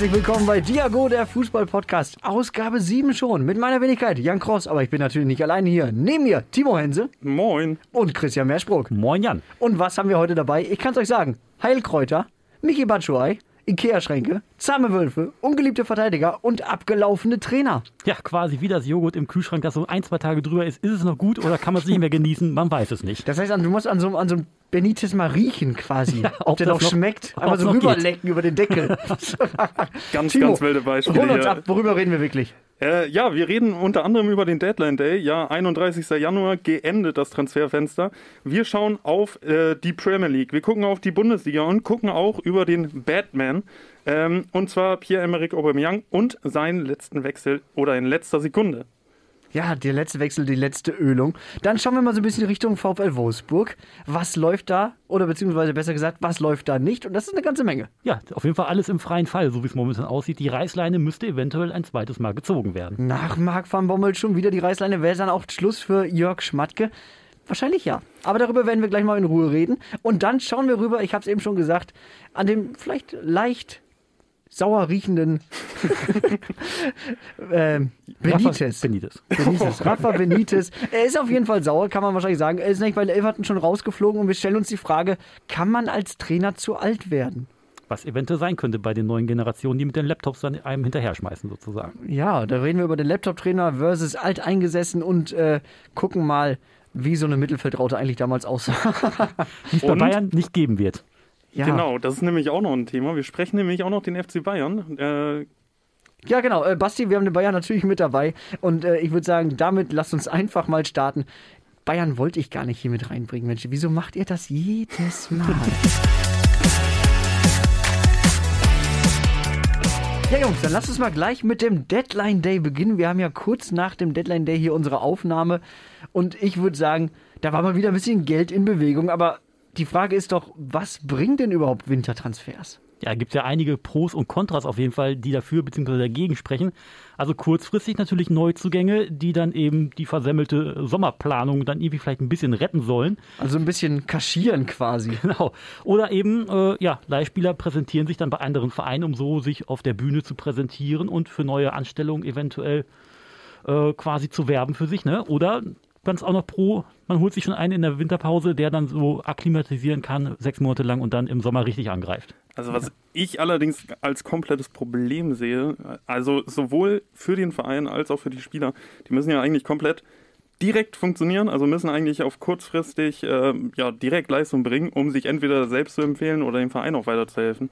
Herzlich willkommen bei Diago, der Fußball-Podcast. Ausgabe 7 schon. Mit meiner Wenigkeit, Jan Kross. Aber ich bin natürlich nicht alleine hier. Neben mir Timo Hense Moin. und Christian Merschbruck. Moin Jan. Und was haben wir heute dabei? Ich kann es euch sagen. Heilkräuter, Michi Batschuai, Ikea-Schränke, zahme Wölfe, ungeliebte Verteidiger und abgelaufene Trainer. Ja, quasi wie das Joghurt im Kühlschrank, das so ein, zwei Tage drüber ist. Ist es noch gut oder kann man es nicht mehr genießen? Man weiß es nicht. Das heißt, du musst an so, an so einem Benitez mal riechen quasi. Ja, ob, ob der noch, noch- schmeckt. Einmal es so noch geht. rüberlecken über den Deckel. Ganz, Timo, ganz wilde Beispiele Hol uns hier. ab, worüber reden wir wirklich? Äh, ja, wir reden unter anderem über den Deadline Day. Ja, 31. Januar geendet das Transferfenster. Wir schauen auf äh, die Premier League. Wir gucken auf die Bundesliga und gucken auch über den Batman. Ähm, und zwar Pierre-Emerick Aubameyang und seinen letzten Wechsel oder in letzter Sekunde. Ja, der letzte Wechsel, die letzte Ölung. Dann schauen wir mal so ein bisschen Richtung VfL Wolfsburg. Was läuft da? Oder beziehungsweise besser gesagt, was läuft da nicht? Und das ist eine ganze Menge. Ja, auf jeden Fall alles im freien Fall, so wie es momentan aussieht. Die Reißleine müsste eventuell ein zweites Mal gezogen werden. Nach Marc van Bommel schon wieder die Reißleine. Wäre dann auch Schluss für Jörg Schmatke? Wahrscheinlich ja. Aber darüber werden wir gleich mal in Ruhe reden. Und dann schauen wir rüber, ich habe es eben schon gesagt, an den vielleicht leicht sauer riechenden ähm, Benitez. Rafa Benitez. Benitez. Rafa Benitez. Er ist auf jeden Fall sauer, kann man wahrscheinlich sagen. Er ist nicht, weil Everton schon rausgeflogen und wir stellen uns die Frage, kann man als Trainer zu alt werden? Was eventuell sein könnte bei den neuen Generationen, die mit den Laptops dann einem hinterher schmeißen, sozusagen. Ja, da reden wir über den Laptop-Trainer versus alteingesessen und äh, gucken mal, wie so eine Mittelfeldraute eigentlich damals aussah. Die es bei? Bayern nicht geben wird. Ja. Genau, das ist nämlich auch noch ein Thema. Wir sprechen nämlich auch noch den FC Bayern. Äh, Ja, genau. Äh, Basti, wir haben den Bayern natürlich mit dabei. Und äh, ich würde sagen, damit lasst uns einfach mal starten. Bayern wollte ich gar nicht hier mit reinbringen, Mensch. Wieso macht ihr das jedes Mal? Ja, Jungs, dann lasst uns mal gleich mit dem Deadline Day beginnen. Wir haben ja kurz nach dem Deadline Day hier unsere Aufnahme. Und ich würde sagen, da war mal wieder ein bisschen Geld in Bewegung. Aber die Frage ist doch, was bringt denn überhaupt Wintertransfers? Ja, gibt ja einige Pros und Kontras auf jeden Fall, die dafür bzw. dagegen sprechen. Also kurzfristig natürlich Neuzugänge, die dann eben die versemmelte Sommerplanung dann irgendwie vielleicht ein bisschen retten sollen. Also ein bisschen kaschieren quasi. Genau. Oder eben, äh, ja, Leihspieler präsentieren sich dann bei anderen Vereinen, um so sich auf der Bühne zu präsentieren und für neue Anstellungen eventuell äh, quasi zu werben für sich, ne? Oder ganz auch noch pro, man holt sich schon einen in der Winterpause, der dann so akklimatisieren kann, sechs Monate lang und dann im Sommer richtig angreift. Also was ich allerdings als komplettes Problem sehe, also sowohl für den Verein als auch für die Spieler, die müssen ja eigentlich komplett direkt funktionieren, also müssen eigentlich auf kurzfristig äh, ja, direkt Leistung bringen, um sich entweder selbst zu empfehlen oder dem Verein auch weiterzuhelfen.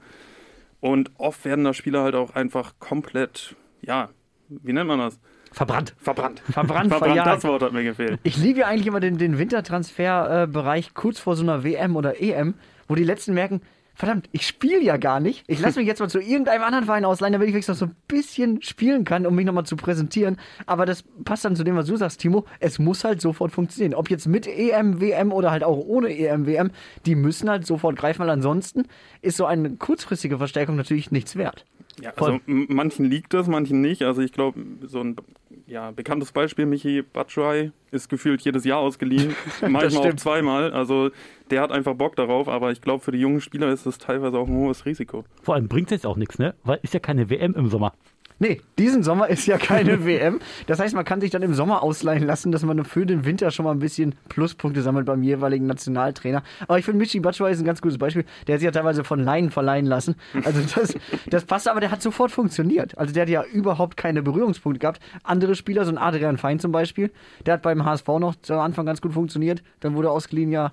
Und oft werden da Spieler halt auch einfach komplett, ja, wie nennt man das? Verbrannt. Verbrannt. Verbrannt, Verbrannt, verjagt. das Wort hat mir gefehlt. Ich liebe ja eigentlich immer den, den Wintertransferbereich kurz vor so einer WM oder EM, wo die Letzten merken, verdammt, ich spiele ja gar nicht. Ich lasse mich jetzt mal zu irgendeinem anderen Verein ausleihen, damit ich wenigstens noch so ein bisschen spielen kann, um mich nochmal zu präsentieren. Aber das passt dann zu dem, was du sagst, Timo. Es muss halt sofort funktionieren. Ob jetzt mit EM, WM oder halt auch ohne EM, WM, die müssen halt sofort greifen, weil ansonsten ist so eine kurzfristige Verstärkung natürlich nichts wert. Ja, also manchen liegt das, manchen nicht. Also ich glaube, so ein ja, bekanntes Beispiel, Michi Batshuayi ist gefühlt jedes Jahr ausgeliehen, manchmal auch zweimal. Also der hat einfach Bock darauf, aber ich glaube, für die jungen Spieler ist das teilweise auch ein hohes Risiko. Vor allem bringt es jetzt auch nichts, ne? Weil ist ja keine WM im Sommer. Nee, diesen Sommer ist ja keine WM. Das heißt, man kann sich dann im Sommer ausleihen lassen, dass man für den Winter schon mal ein bisschen Pluspunkte sammelt beim jeweiligen Nationaltrainer. Aber ich finde, Michi Batshuayi ist ein ganz gutes Beispiel. Der hat sich ja teilweise von Laien verleihen lassen. Also das, das passt, aber der hat sofort funktioniert. Also der hat ja überhaupt keine Berührungspunkte gehabt. Andere Spieler, so ein Adrian Fein zum Beispiel, der hat beim HSV noch zu Anfang ganz gut funktioniert. Dann wurde ausgeliehen ja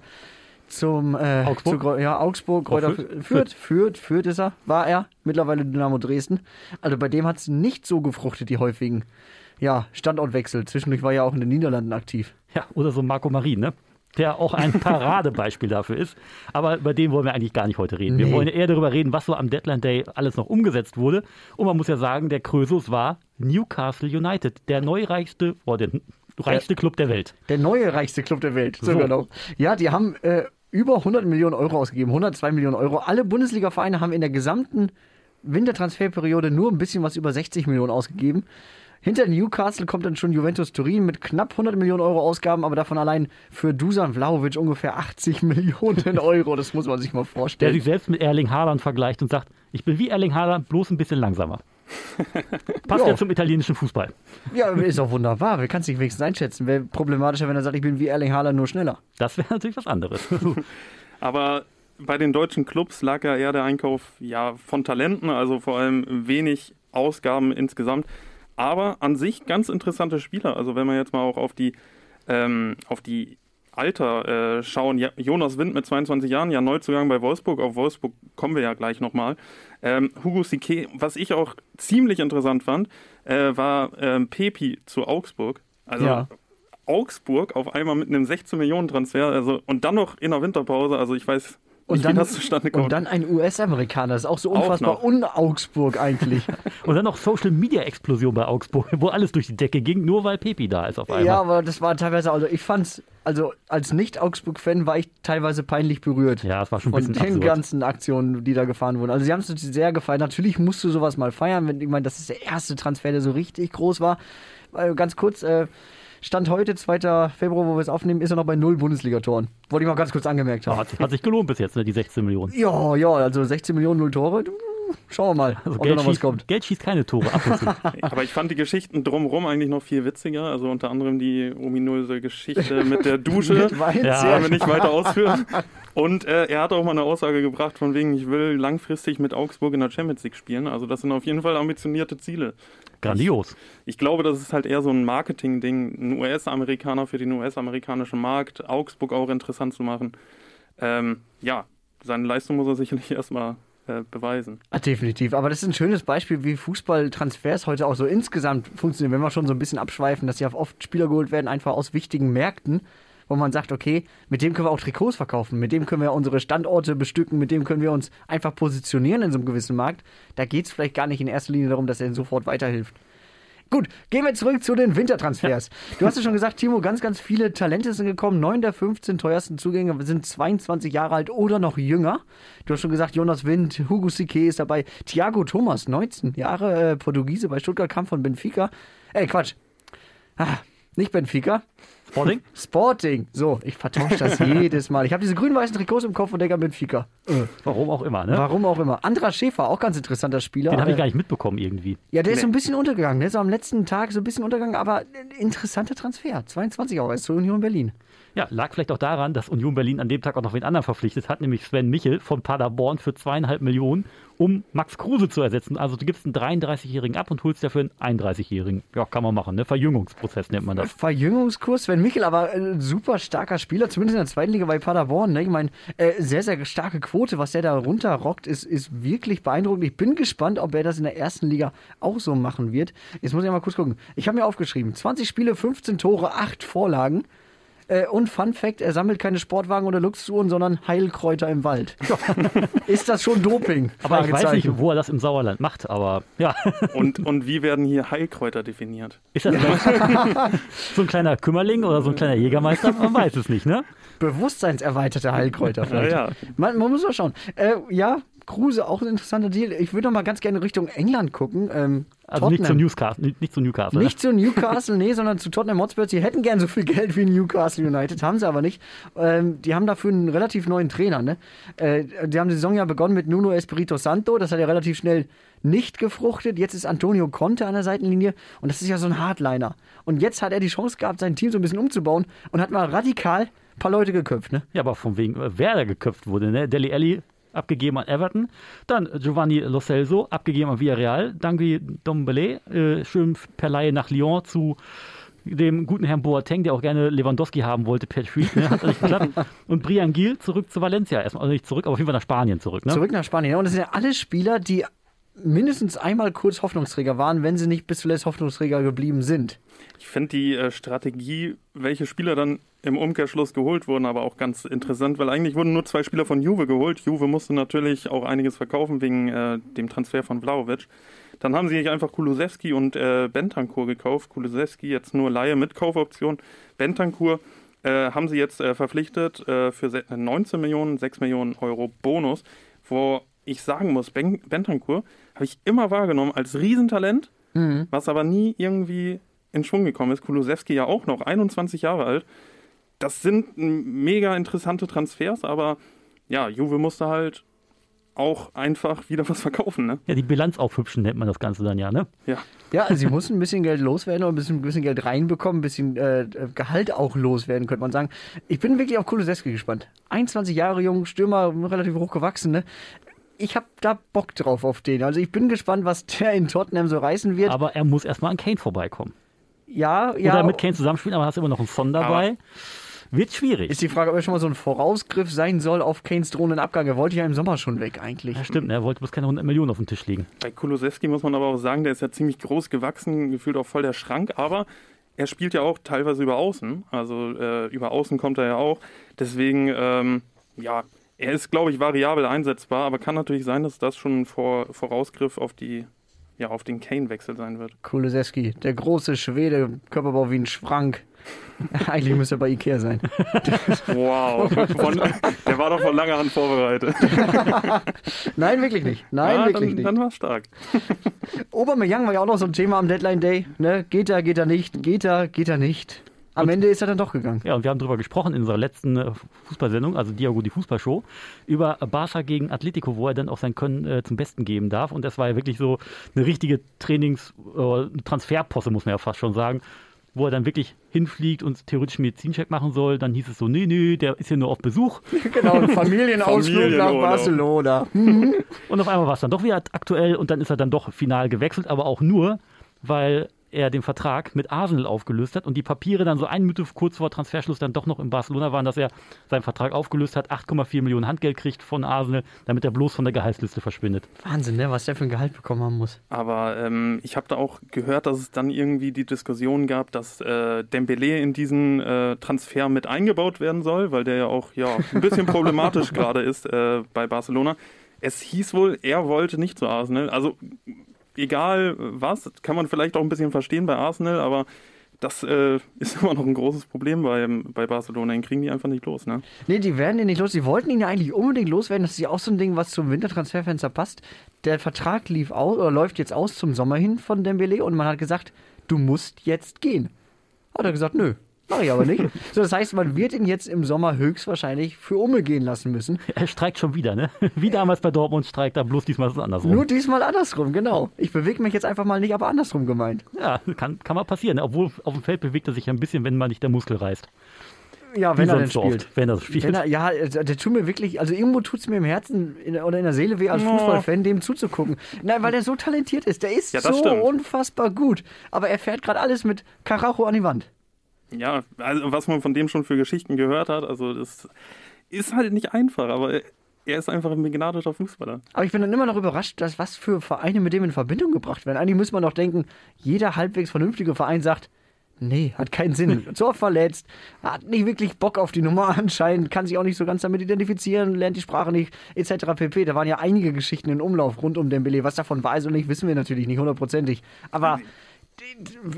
zum äh, Augsburg? Zu, ja, Augsburg, Kräuter Fürth? Fürth, Fürth, Fürth ist er, war er, mittlerweile Dynamo Dresden. Also bei dem hat es nicht so gefruchtet, die häufigen ja, Standortwechsel. Zwischendurch war er ja auch in den Niederlanden aktiv. Ja, oder so Marco Marin, ne? Der auch ein Paradebeispiel dafür ist. Aber bei dem wollen wir eigentlich gar nicht heute reden. Wir Nee. wollen eher darüber reden, was so am Deadline Day alles noch umgesetzt wurde. Und man muss ja sagen, der Krösus war Newcastle United, der neureichste, oder der reichste Club der Welt. Der neue reichste Club der Welt, So. sogar noch. Ja, die haben äh, über 100 Millionen Euro ausgegeben, 102 Millionen Euro. Alle Bundesliga-Vereine haben in der gesamten Wintertransferperiode nur ein bisschen was über 60 Millionen ausgegeben. Hinter Newcastle kommt dann schon Juventus Turin mit knapp 100 Millionen Euro Ausgaben, aber davon allein für Dusan Vlahovic ungefähr 80 Millionen Euro. Das muss man sich mal Der vorstellen. sich selbst mit Erling Haaland vergleicht und sagt, ich bin wie Erling Haaland, bloß ein bisschen langsamer. Passt Ja. ja zum italienischen Fußball. Ja, ist auch wunderbar. Wer kann es nicht wenigstens einschätzen? Wäre problematischer, wenn er sagt, ich bin wie Erling Haaland, nur schneller. Das wäre natürlich was anderes. Aber bei den deutschen Clubs lag ja eher der Einkauf ja, von Talenten, also vor allem wenig Ausgaben insgesamt. Aber an sich ganz interessante Spieler. Also wenn wir jetzt mal auch auf die, ähm, auf die Alter äh, schauen, ja, Jonas Wind mit 22 Jahren, ja Neuzugang bei Wolfsburg. Auf Wolfsburg kommen wir ja gleich nochmal. Ähm, Hugo Sique, was ich auch ziemlich interessant fand, äh, war ähm, Pepi zu Augsburg. Also Ja. Augsburg auf einmal mit einem 16 Millionen Transfer, also und dann noch in der Winterpause. Also ich weiß Und dann, und dann ein US-Amerikaner. Das ist auch so unfassbar un-Augsburg eigentlich. Und dann noch Social Media Explosion bei Augsburg, wo alles durch die Decke ging, nur weil Pepi da ist auf einmal. ja, aber das war teilweise, also ich fand's, also als Nicht-Augsburg-Fan war ich teilweise peinlich berührt. Ja, es war schon ein Von bisschen den absurd. ganzen Aktionen, die da gefahren wurden. Also sie haben es sehr gefeiert. Natürlich musst du sowas mal feiern, wenn ich meine, das ist der erste Transfer, der so richtig groß war. Ganz kurz, äh, Stand heute, 2. Februar, wo wir es aufnehmen, ist er noch bei null Bundesligatoren. Wollte ich mal ganz kurz angemerkt haben. hat, hat sich gelohnt bis jetzt, ne, die 16 Millionen. Ja, ja, also 16 Millionen, null Tore. Schauen wir mal, Also ob da Geld, noch was schießt, kommt. Geld schießt keine Tore ab und zu. Aber ich fand die Geschichten drumherum eigentlich noch viel witziger. Also unter anderem die ominöse Geschichte mit der Dusche. Mit Wein, Ja, Wollen wir nicht weiter ausführen. Und äh, er hat auch mal eine Aussage gebracht, von wegen, ich will langfristig mit Augsburg in der Champions League spielen. Also das sind auf jeden Fall ambitionierte Ziele. Grandios. Ich glaube, das ist halt eher so ein Marketing-Ding, ein US-Amerikaner für den US-amerikanischen Markt, Augsburg auch interessant zu machen. Ähm, ja, seine Leistung muss er sicherlich erstmal äh, beweisen. Ah, definitiv. Aber das ist ein schönes Beispiel, wie Fußballtransfers heute auch so insgesamt funktionieren. Wenn wir schon so ein bisschen abschweifen, dass ja oft Spieler geholt werden, einfach aus wichtigen Märkten, wo man sagt, okay, mit dem können wir auch Trikots verkaufen, mit dem können wir unsere Standorte bestücken, mit dem können wir uns einfach positionieren in so einem gewissen Markt. Da geht es vielleicht gar nicht in erster Linie darum, dass er ihnen sofort weiterhilft. Gut, gehen wir zurück zu den Wintertransfers. Du hast ja schon gesagt, Timo, ganz, ganz viele Talente sind gekommen. Neun der 15 teuersten Zugänge sind 22 Jahre alt oder noch jünger. Du hast schon gesagt, Jonas Wind, Hugo Sique ist dabei. Thiago Thomas, 19 Jahre, äh, Portugiese bei Stuttgart, kam von Benfica. Ey, Quatsch. Ah, nicht Benfica. Sporting? Sporting. So, ich vertausche das jedes Mal. Ich habe diese grün-weißen Trikots im Kopf und denke an Benfica. Warum auch immer, ne? Warum auch immer. Andra Schäfer, auch ganz interessanter Spieler. Den habe ich Äh, gar nicht mitbekommen irgendwie. ja, der ist so ein bisschen untergegangen. Der ist am letzten Tag so ein bisschen untergegangen, aber interessanter Transfer. 22 Euro ist zur Union Berlin. Ja, lag vielleicht auch daran, dass Union Berlin an dem Tag auch noch wen anderen verpflichtet hat, nämlich Sven Michel von Paderborn für zweieinhalb Millionen, um Max Kruse zu ersetzen. Also du gibst einen 33-Jährigen ab und holst dafür einen 31-Jährigen. Ja, kann man machen, ne? Verjüngungsprozess nennt man das. Verjüngungskurs, Sven Michel, aber äh, super starker Spieler, zumindest in der zweiten Liga bei Paderborn. Ne? Ich meine, äh, sehr, sehr starke Quote, was der da runterrockt, ist, ist wirklich beeindruckend. Ich bin gespannt, ob er das in der ersten Liga auch so machen wird. Jetzt muss ich mal kurz gucken. Ich habe mir aufgeschrieben, 20 Spiele, 15 Tore, 8 Vorlagen. Äh, und Fun Fact, er sammelt keine Sportwagen oder Luxusuhren, sondern Heilkräuter im Wald. ist das schon Doping? Aber ich weiß nicht, wo er das im Sauerland macht, aber ja. Und, und wie werden hier Heilkräuter definiert? Ist das so ein kleiner Kümmerling oder so ein kleiner Jägermeister? Man weiß es nicht, ne? Bewusstseinserweiterte Heilkräuter vielleicht. Ja, ja. Man, man muss mal schauen. Äh, ja, Kruse, auch ein interessanter Deal. Ich würde noch mal ganz gerne Richtung England gucken. Ähm, Also nicht zu. Newscastle, nicht, zu Newcastle. Nicht zu Newcastle, nee, sondern zu Tottenham Hotspur. Sie hätten gern so viel Geld wie Newcastle United, haben sie aber nicht. Ähm, die haben dafür einen relativ neuen Trainer. Ne? Äh, die haben die Saison ja begonnen mit Nuno Espirito Santo. Das hat ja relativ schnell nicht gefruchtet. Jetzt ist Antonio Conte an der Seitenlinie und das ist ja so ein Hardliner. Und jetzt hat er die Chance gehabt, sein Team so ein bisschen umzubauen und hat mal radikal ein paar Leute geköpft. Ne? Ja, aber von wegen, wer da geköpft wurde, ne? Deli Alli abgegeben an Everton, dann Giovanni Lo Celso abgegeben an Villarreal, Dangui Dombele, äh, schön per Laie nach Lyon zu dem guten Herrn Boateng, der auch gerne Lewandowski haben wollte per Tweet, ne? hat nicht geklappt. Und Brian Gil zurück zu Valencia, erstmal, also nicht zurück, aber auf jeden Fall nach Spanien zurück. Ne? Zurück nach Spanien. Ja, Und das sind ja alle Spieler, die mindestens einmal kurz Hoffnungsträger waren, wenn sie nicht bis zuletzt Hoffnungsträger geblieben sind. Ich finde die äh, Strategie, welche Spieler dann im Umkehrschluss geholt wurden, aber auch ganz interessant, weil eigentlich wurden nur zwei Spieler von Juve geholt. Juve musste natürlich auch einiges verkaufen wegen äh, dem Transfer von Vlaovic. Dann haben sie einfach Kulusewski und äh, Bentancur gekauft. Kulusewski jetzt nur Laie mit Kaufoption. Bentancur äh, haben sie jetzt äh, verpflichtet äh, für se- 19 Millionen, 6 Millionen Euro Bonus, wo ich sagen muss, ben Bentancur habe ich immer wahrgenommen als Riesentalent, was aber nie irgendwie in Schwung gekommen ist. Kulusewski ja auch noch, 21 Jahre alt. Das sind mega interessante Transfers, aber ja, Juve musste halt auch einfach wieder was verkaufen, ne? Ja, die Bilanz aufhübschen nennt man das Ganze dann ja, ne? Ja. Ja, also sie mussten ein bisschen Geld loswerden und ein bisschen, ein bisschen Geld reinbekommen, ein bisschen äh, Gehalt auch loswerden, könnte man sagen. Ich bin wirklich auf Kulusewski gespannt. 21 Jahre jung, Stürmer, relativ hoch gewachsen, ne? Ich habe da Bock drauf auf den. Also ich bin gespannt, was der in Tottenham so reißen wird. Aber er muss erstmal an Kane vorbeikommen. ja, ja. Oder mit Kane zusammenspielen, aber hast immer noch einen Son dabei. Wird schwierig. Ist die Frage, ob er schon mal so ein Vorausgriff sein soll auf Kanes drohenden Abgang. Er wollte ja im Sommer schon weg eigentlich. ja, stimmt, ne? er wollte bloß keine 100 Millionen auf dem Tisch liegen. Bei Kulusewski muss man aber auch sagen, der ist ja ziemlich groß gewachsen, gefühlt auch voll der Schrank, aber er spielt ja auch teilweise über Außen. Also äh, über Außen kommt er ja auch. Deswegen, ähm, ja, er ist, glaube ich, variabel einsetzbar, aber kann natürlich sein, dass das schon ein Vor Vorausgriff auf die, ja, auf den Kane-Wechsel sein wird. Kulusewski, der große Schwede, Körperbau wie ein Schrank. Eigentlich müsste er bei Ikea sein. Wow, von, der war doch von langer Hand vorbereitet. Nein, wirklich nicht. Nein, ja, wirklich dann, nicht. Dann war stark. Aubameyang war ja auch noch so ein Thema am Deadline Day. Ne? Geht er, geht er nicht? Geht er, geht er nicht? Am Ende ist er dann doch gegangen. Ja, und wir haben darüber gesprochen in unserer letzten äh, Fußballsendung, also Diago die Fußballshow, über Barca gegen Atletico, wo er dann auch sein Können äh, zum Besten geben darf. Und das war ja wirklich so eine richtige Trainings-, äh, Transferposse, muss man ja fast schon sagen, wo er dann wirklich hinfliegt und theoretisch einen Medizincheck machen soll. Dann hieß es so, nee, nee, der ist hier nur auf Besuch. Genau, ein Familienausflug nach. Barcelona. Und auf einmal war es dann doch wieder aktuell und dann ist er dann doch final gewechselt, aber auch nur, weil er den Vertrag mit Arsenal aufgelöst hat und die Papiere dann so eine Minute kurz vor Transferschluss dann doch noch in Barcelona waren, dass er seinen Vertrag aufgelöst hat, 8,4 Millionen Handgeld kriegt von Arsenal, damit er bloß von der Gehaltsliste verschwindet. Wahnsinn, ne? was der für ein Gehalt bekommen haben muss. Aber ähm, ich habe da auch gehört, dass es dann irgendwie die Diskussion gab, dass äh, Dembele in diesen äh, Transfer mit eingebaut werden soll, weil der ja auch ja, ein bisschen problematisch gerade ist äh, bei Barcelona. Es hieß wohl, er wollte nicht zu Arsenal. Also egal was, kann man vielleicht auch ein bisschen verstehen bei Arsenal, aber das äh, ist immer noch ein großes Problem bei, bei Barcelona. Den kriegen die einfach nicht los, ne? Nee, die werden ihn nicht los. Die wollten ihn ja eigentlich unbedingt loswerden. Das ist ja auch so ein Ding, was zum Wintertransferfenster passt. Der Vertrag lief aus, oder läuft jetzt aus zum Sommer hin von Dembele und man hat gesagt, du musst jetzt gehen. Hat er gesagt, nö. Mach ich aber nicht. So, das heißt, man wird ihn jetzt im Sommer höchstwahrscheinlich für Umme gehen lassen müssen. Er streikt schon wieder, ne? Wie damals bei Dortmund streikt er, bloß diesmal ist es andersrum. Nur diesmal andersrum, genau. Ich bewege mich jetzt einfach mal nicht, aber andersrum gemeint. ja, kann, kann mal passieren. ne? Obwohl auf dem Feld bewegt er sich ein bisschen, wenn man nicht der Muskel reißt. Ja, wenn er denn spielt. oft, wenn er spielt. Wenn er, ja, also, der tut mir wirklich, also irgendwo tut es mir im Herzen in, oder in der Seele weh als Ja. Fußballfan, dem zuzugucken. Nein, weil er so talentiert ist. Der ist Ja, so stimmt. unfassbar gut. Aber er fährt gerade alles mit Karacho an die Wand. Ja, also was man von dem schon für Geschichten gehört hat, also das ist halt nicht einfach, aber er- ist einfach ein begnadeter Fußballer. Aber ich bin dann immer noch überrascht, dass was für Vereine mit dem in Verbindung gebracht werden. Eigentlich muss man doch denken, jeder halbwegs vernünftige Verein sagt, nee, hat keinen Sinn. So verletzt, hat nicht wirklich Bock auf die Nummer anscheinend, kann sich auch nicht so ganz damit identifizieren, lernt die Sprache nicht, etc. pp. Da waren ja einige Geschichten in Umlauf rund um Dembele. Was davon ist und nicht, wissen wir natürlich nicht hundertprozentig. Aber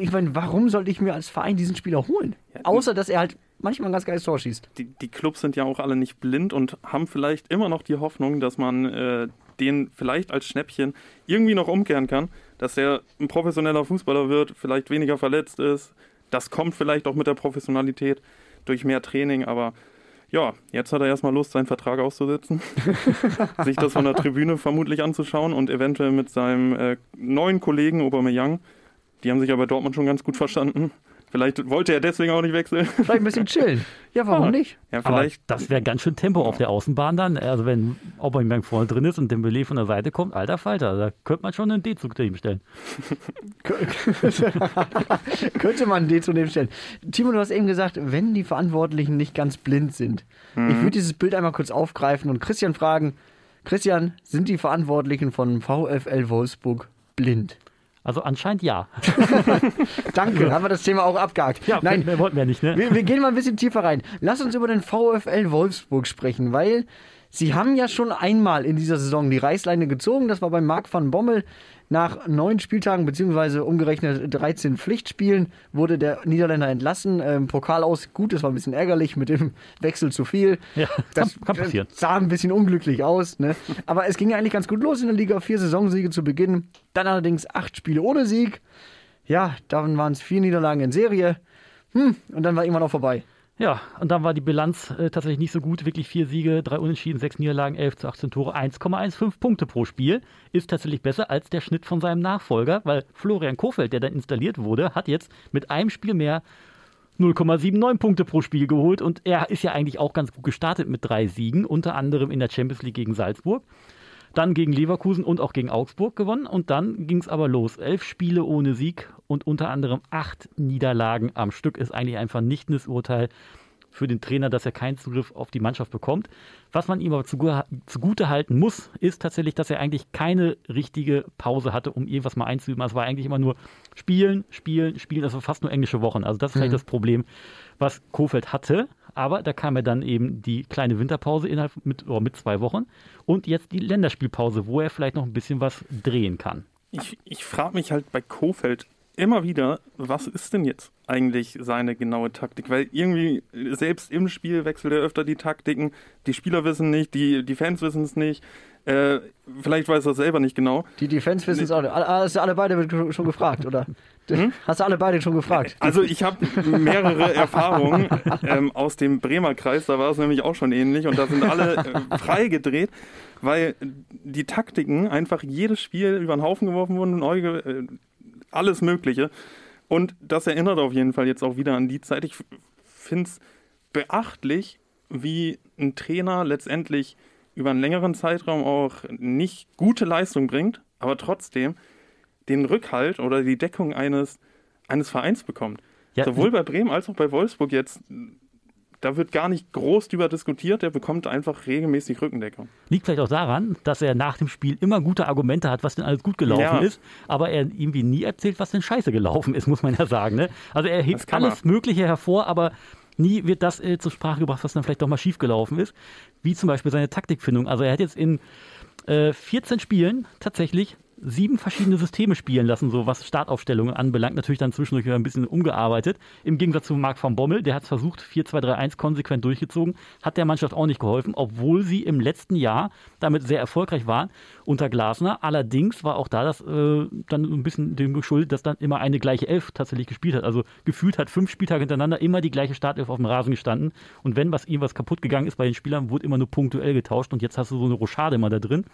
ich meine, warum sollte ich mir als Verein diesen Spieler holen? Außer, dass er halt manchmal ein ganz geiles Tor schießt. Die, die Clubs sind ja auch alle nicht blind und haben vielleicht immer noch die Hoffnung, dass man äh, den vielleicht als Schnäppchen irgendwie noch umkehren kann, dass er ein professioneller Fußballer wird, vielleicht weniger verletzt ist. Das kommt vielleicht auch mit der Professionalität durch mehr Training, aber ja, jetzt hat er erstmal Lust, seinen Vertrag auszusitzen, sich das von der Tribüne vermutlich anzuschauen und eventuell mit seinem äh, neuen Kollegen Aubameyang, die haben sich ja bei Dortmund schon ganz gut verstanden. Vielleicht wollte er deswegen auch nicht wechseln. Vielleicht ein bisschen chillen. Ja, warum Ja. nicht? Ja, Aber vielleicht das wäre ganz schön Tempo auf der Außenbahn dann. Also wenn Aubameyang vorne drin ist und Dembele von der Seite kommt, alter Falter, da könnte man schon einen D-Zug zu ihm stellen. Könnte man den zu dem stellen. Timo, du hast eben gesagt, wenn die Verantwortlichen nicht ganz blind sind. Mhm. Ich würde dieses Bild einmal kurz aufgreifen und Christian fragen: Christian, sind die Verantwortlichen von VfL Wolfsburg blind? Also anscheinend ja. Danke, haben wir das Thema auch abgehakt. Ja, Nein, mehr wollten wir nicht, ne? wir, wir gehen mal ein bisschen tiefer rein. Lass uns über den VfL Wolfsburg sprechen, weil Sie haben ja schon einmal in dieser Saison die Reißleine gezogen. Das war bei Marc van Bommel. Nach neun Spieltagen, beziehungsweise umgerechnet 13 Pflichtspielen, wurde der Niederländer entlassen. Ähm, Pokal aus, gut, das war ein bisschen ärgerlich mit dem Wechsel zu viel. Ja, das kann, kann passieren. sah ein bisschen unglücklich aus. Ne? Aber es ging ja eigentlich ganz gut los in der Liga. Vier Saisonsiege zu Beginn. Dann allerdings acht Spiele ohne Sieg. Ja, dann waren es vier Niederlagen in Serie. Hm, und dann war irgendwann auch vorbei. Ja, und dann war die Bilanz äh, tatsächlich nicht so gut. Wirklich vier Siege, drei Unentschieden, sechs Niederlagen, 11 zu 18 Tore, 1,15 Punkte pro Spiel. Ist tatsächlich besser als der Schnitt von seinem Nachfolger, weil Florian Kofeld, der dann installiert wurde, hat jetzt mit einem Spiel mehr 0,79 Punkte pro Spiel geholt und er ist ja eigentlich auch ganz gut gestartet mit drei Siegen, unter anderem in der Champions League gegen Salzburg dann gegen Leverkusen und auch gegen Augsburg gewonnen. Und dann ging es aber los. Elf Spiele ohne Sieg und unter anderem acht Niederlagen am Stück ist eigentlich ein vernichtendes Urteil für den Trainer, dass er keinen Zugriff auf die Mannschaft bekommt. Was man ihm aber zugute halten muss, ist tatsächlich, dass er eigentlich keine richtige Pause hatte, um irgendwas mal einzuüben. Es war eigentlich immer nur spielen, spielen, spielen. Das war fast nur englische Wochen. Also das ist vielleicht mhm. das Problem, was Kofeld hatte. Aber da kam ja dann eben die kleine Winterpause innerhalb mit, oh, mit zwei Wochen und jetzt die Länderspielpause, wo er vielleicht noch ein bisschen was drehen kann. Ich, ich frage mich halt bei Kofeld immer wieder, was ist denn jetzt eigentlich seine genaue Taktik? Weil irgendwie selbst im Spiel wechselt er öfter die Taktiken. Die Spieler wissen nicht, die, die Fans wissen es nicht. Äh, vielleicht weiß er selber nicht genau. Die, die Fans wissen es auch nicht. Hast du alle beide schon gefragt, oder? Hm? Hast du alle beide schon gefragt? Also ich habe mehrere Erfahrungen ähm, aus dem Bremer Kreis, da war es nämlich auch schon ähnlich und da sind alle äh, freigedreht, weil die Taktiken einfach jedes Spiel über den Haufen geworfen wurden, neu, äh, alles Mögliche. Und das erinnert auf jeden Fall jetzt auch wieder an die Zeit. Ich finde es beachtlich, wie ein Trainer letztendlich über einen längeren Zeitraum auch nicht gute Leistung bringt, aber trotzdem den Rückhalt oder die Deckung eines, eines Vereins bekommt. Ja, Sowohl bei Bremen als auch bei Wolfsburg jetzt da wird gar nicht groß drüber diskutiert, der bekommt einfach regelmäßig Rückendeckung. Liegt vielleicht auch daran, dass er nach dem Spiel immer gute Argumente hat, was denn alles gut gelaufen ja. ist, aber er irgendwie nie erzählt, was denn scheiße gelaufen ist, muss man ja sagen. Ne? Also er hebt alles er. Mögliche hervor, aber nie wird das äh, zur Sprache gebracht, was dann vielleicht doch mal schief gelaufen ist, wie zum Beispiel seine Taktikfindung. Also er hat jetzt in äh, 14 Spielen tatsächlich sieben verschiedene Systeme spielen lassen, so was Startaufstellungen anbelangt. Natürlich dann zwischendurch wieder ein bisschen umgearbeitet. Im Gegensatz zu Marc van Bommel, der hat es versucht, 4-2-3-1 konsequent durchgezogen, hat der Mannschaft auch nicht geholfen, obwohl sie im letzten Jahr damit sehr erfolgreich waren unter Glasner. Allerdings war auch da das äh, dann ein bisschen dem geschuldet, dass dann immer eine gleiche Elf tatsächlich gespielt hat. Also gefühlt hat fünf Spieltage hintereinander immer die gleiche Startelf auf dem Rasen gestanden. Und wenn was irgendwas kaputt gegangen ist bei den Spielern, wurde immer nur punktuell getauscht und jetzt hast du so eine Rochade immer da drin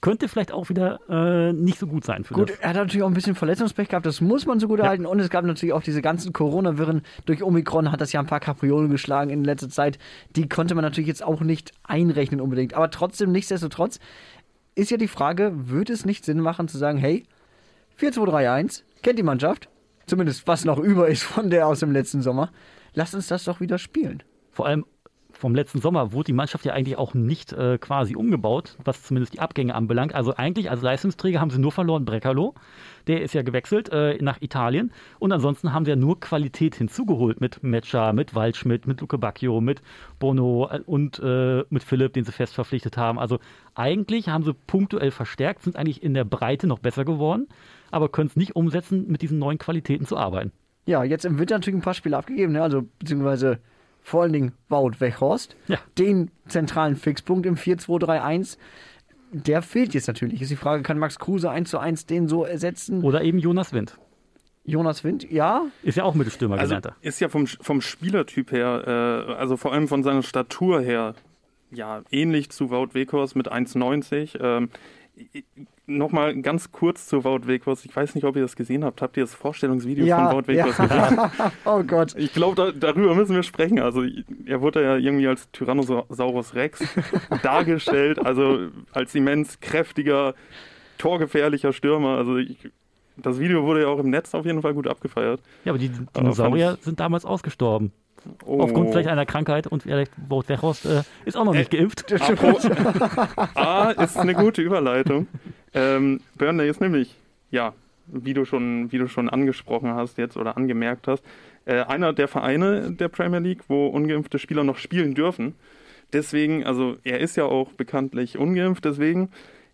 könnte vielleicht auch wieder äh, nicht so gut sein. Für gut, das. er hat natürlich auch ein bisschen Verletzungspech gehabt, das muss man so gut ja. halten. Und es gab natürlich auch diese ganzen Corona-Wirren. Durch Omikron hat das ja ein paar Kapriolen geschlagen in letzter Zeit. Die konnte man natürlich jetzt auch nicht einrechnen unbedingt. Aber trotzdem, nichtsdestotrotz, ist ja die Frage, würde es nicht Sinn machen zu sagen, hey, 4-2-3-1, kennt die Mannschaft, zumindest was noch über ist von der aus dem letzten Sommer, lasst uns das doch wieder spielen. Vor allem vom letzten Sommer wurde die Mannschaft ja eigentlich auch nicht äh, quasi umgebaut, was zumindest die Abgänge anbelangt. Also eigentlich als Leistungsträger haben sie nur verloren Brecalo. Der ist ja gewechselt äh, nach Italien. Und ansonsten haben sie ja nur Qualität hinzugeholt mit Metscher, mit Waldschmidt, mit Luke Bacchio, mit Bono äh, und äh, mit Philipp, den sie fest verpflichtet haben. Also eigentlich haben sie punktuell verstärkt, sind eigentlich in der Breite noch besser geworden, aber können es nicht umsetzen, mit diesen neuen Qualitäten zu arbeiten. Ja, jetzt im Winter natürlich ein paar Spiele abgegeben, ne? also beziehungsweise vor allen Dingen Wout Weghorst, ja. den zentralen Fixpunkt im 4-2-3-1. Der fehlt jetzt natürlich. Ist die Frage, kann Max Kruse 1 zu 1 den so ersetzen? Oder eben Jonas Wind. Jonas Wind, ja. Ist ja auch Mittelstürmer also gelernter. Ist ja vom, vom Spielertyp her, äh, also vor allem von seiner Statur her, ja, ähnlich zu Wout Weghorst mit 1,90. Ähm, Nochmal ganz kurz zu Wout Weghorst. Ich weiß nicht, ob ihr das gesehen habt. Habt ihr das Vorstellungsvideo ja, von Wout Weghorst ja. gesehen? oh Gott. Ich glaube, da, darüber müssen wir sprechen. Also er wurde ja irgendwie als Tyrannosaurus Rex dargestellt, also als immens kräftiger, torgefährlicher Stürmer. Also ich, das Video wurde ja auch im Netz auf jeden Fall gut abgefeiert. Ja, aber die Dinosaurier sind damals ausgestorben. Oh. Aufgrund vielleicht einer Krankheit und vielleicht Wout Weghorst äh, ist auch noch nicht äh, geimpft. ah, ist eine gute Überleitung. Ähm, Burnley ist nämlich, ja, wie du schon, wie du schon angesprochen hast jetzt oder angemerkt hast, äh, einer der Vereine der Premier League, wo ungeimpfte Spieler noch spielen dürfen. Deswegen, also er ist ja auch bekanntlich ungeimpft, deswegen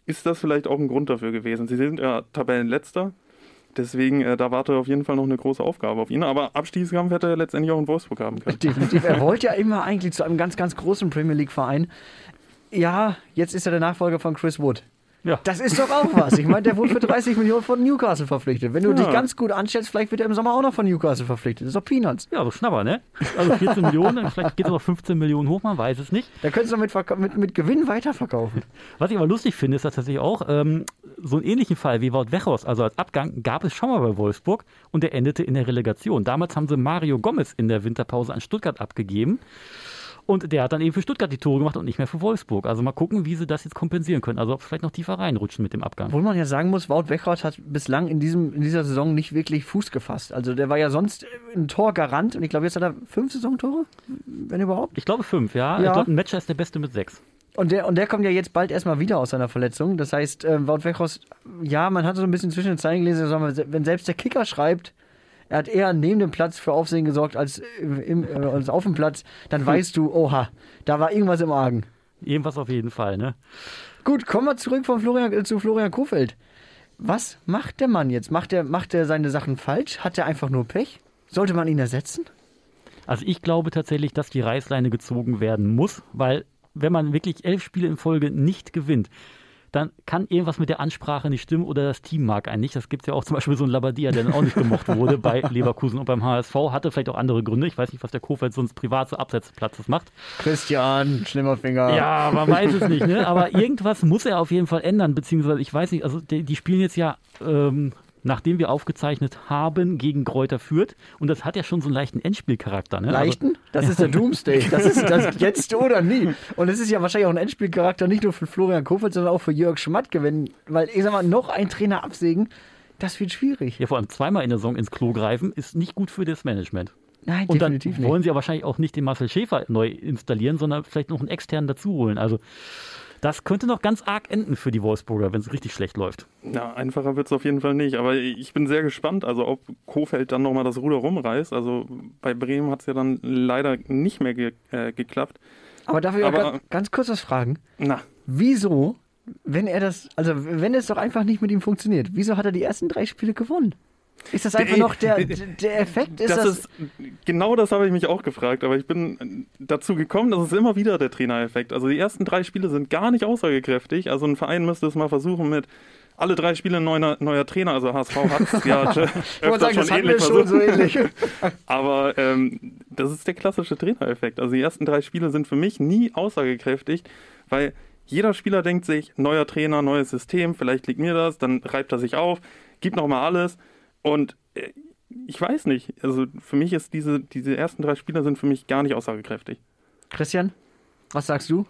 ist das vielleicht auch ein Grund dafür gewesen. Sie sind ja Tabellenletzter, deswegen äh, da wartet auf jeden Fall noch eine große Aufgabe auf ihn. Aber Abstiegskampf hätte er letztendlich auch in Wolfsburg haben können. Definitiv. Er wollte ja immer eigentlich zu einem ganz, ganz großen Premier League-Verein. Ja, jetzt ist er der Nachfolger von Chris Wood. Ja. Das ist doch auch was. Ich meine, der wurde für 30 Millionen von Newcastle verpflichtet. Wenn du Ja. dich ganz gut anstellst, vielleicht wird er im Sommer auch noch von Newcastle verpflichtet. Das ist doch Peanuts. Ja, so Schnapper, ne? Also 14 Millionen, vielleicht geht es auch 15 Millionen hoch, man weiß es nicht. Da könntest du mit, mit, mit Gewinn weiterverkaufen. Was ich aber lustig finde, ist tatsächlich auch, ähm, so einen ähnlichen Fall wie Wout Wechhorst, also als Abgang, gab es schon mal bei Wolfsburg und der endete in der Relegation. Damals haben sie Mario Gomez in der Winterpause an Stuttgart abgegeben. Und der hat dann eben für Stuttgart die Tore gemacht und nicht mehr für Wolfsburg. Also mal gucken, wie sie das jetzt kompensieren können. Also ob vielleicht noch tiefer reinrutschen mit dem Abgang. Obwohl man ja sagen muss, Wout Weghorst hat bislang in, diesem, in dieser Saison nicht wirklich Fuß gefasst. Also der war ja sonst ein Torgarant und ich glaube, jetzt hat er fünf Saisontore, wenn überhaupt. Ich glaube fünf, ja. Ja. Ich glaube, ein Matcher ist der Beste mit sechs. Und der, und der kommt ja jetzt bald erstmal wieder aus seiner Verletzung. Das heißt, äh, Wout Weghorst, ja, man hat so ein bisschen zwischen den Zeilen gelesen, wenn selbst der Kicker schreibt, er hat eher neben dem Platz für Aufsehen gesorgt als, im, äh, als auf dem Platz, dann weißt du, oha, da war irgendwas im Argen. Irgendwas auf jeden Fall, ne? Gut, kommen wir zurück von Florian, äh, zu Florian Kofeld. Was macht der Mann jetzt? Macht er macht er seine Sachen falsch? Hat er einfach nur Pech? Sollte man ihn ersetzen? Also ich glaube tatsächlich, dass die Reißleine gezogen werden muss, weil wenn man wirklich elf Spiele in Folge nicht gewinnt, dann kann irgendwas mit der Ansprache nicht stimmen oder das Team mag einen nicht. Das gibt es ja auch zum Beispiel so einen Labadia, der dann auch nicht gemocht wurde bei Leverkusen und beim HSV. Hatte vielleicht auch andere Gründe. Ich weiß nicht, was der Kofeld sonst privat so abseits des Platzes macht. Christian, schlimmer Finger. Ja, man weiß es nicht, ne? Aber irgendwas muss er auf jeden Fall ändern, beziehungsweise ich weiß nicht, also die, die spielen jetzt ja, ähm, nachdem wir aufgezeichnet haben, gegen Kräuter Fürth und das hat ja schon so einen leichten Endspielcharakter, ne? Also, Leichten? Das ist der Doomsday. Das ist das jetzt oder nie. Und es ist ja wahrscheinlich auch ein Endspielcharakter nicht nur für Florian Kofeld, sondern auch für Jörg Schmatke. Wenn, weil, ich sag mal, noch ein Trainer absägen, das wird schwierig. ja, vor allem zweimal in der Saison ins Klo greifen, ist nicht gut für das Management. Nein, Und dann wollen sie ja wahrscheinlich auch nicht den Marcel Schäfer neu installieren, sondern vielleicht noch einen externen dazu holen. Also das könnte noch ganz arg enden für die Wolfsburger, wenn es richtig schlecht läuft. Ja, einfacher wird es auf jeden Fall nicht. Aber ich bin sehr gespannt, also ob Kofeld dann nochmal das Ruder rumreißt. Also bei Bremen hat es ja dann leider nicht mehr ge äh, geklappt. Aber darf ich auch Aber- ganz, ganz kurz was fragen? Na, Wieso, wenn er das, also wenn es doch einfach nicht mit ihm funktioniert, wieso hat er die ersten drei Spiele gewonnen? Ist das einfach Der- noch der, der Effekt? Ist das, das, ist genau das habe ich mich auch gefragt, aber ich bin dazu gekommen, das ist immer wieder der Trainereffekt. Also die ersten drei Spiele sind gar nicht aussagekräftig. Also ein Verein müsste es mal versuchen mit alle drei Spiele neuer, neuer Trainer. Also HSV hat es ja öfter sagen, schon ähnlich schon so ähnlich. Aber ähm, das ist der klassische Trainereffekt. Also die ersten drei Spiele sind für mich nie aussagekräftig, weil jeder Spieler denkt sich, neuer Trainer, neues System, vielleicht liegt mir das, dann reibt er sich auf, gibt nochmal alles und äh, ich weiß nicht. Also für mich ist diese, diese ersten drei Spieler sind für mich gar nicht aussagekräftig. Christian, was sagst du?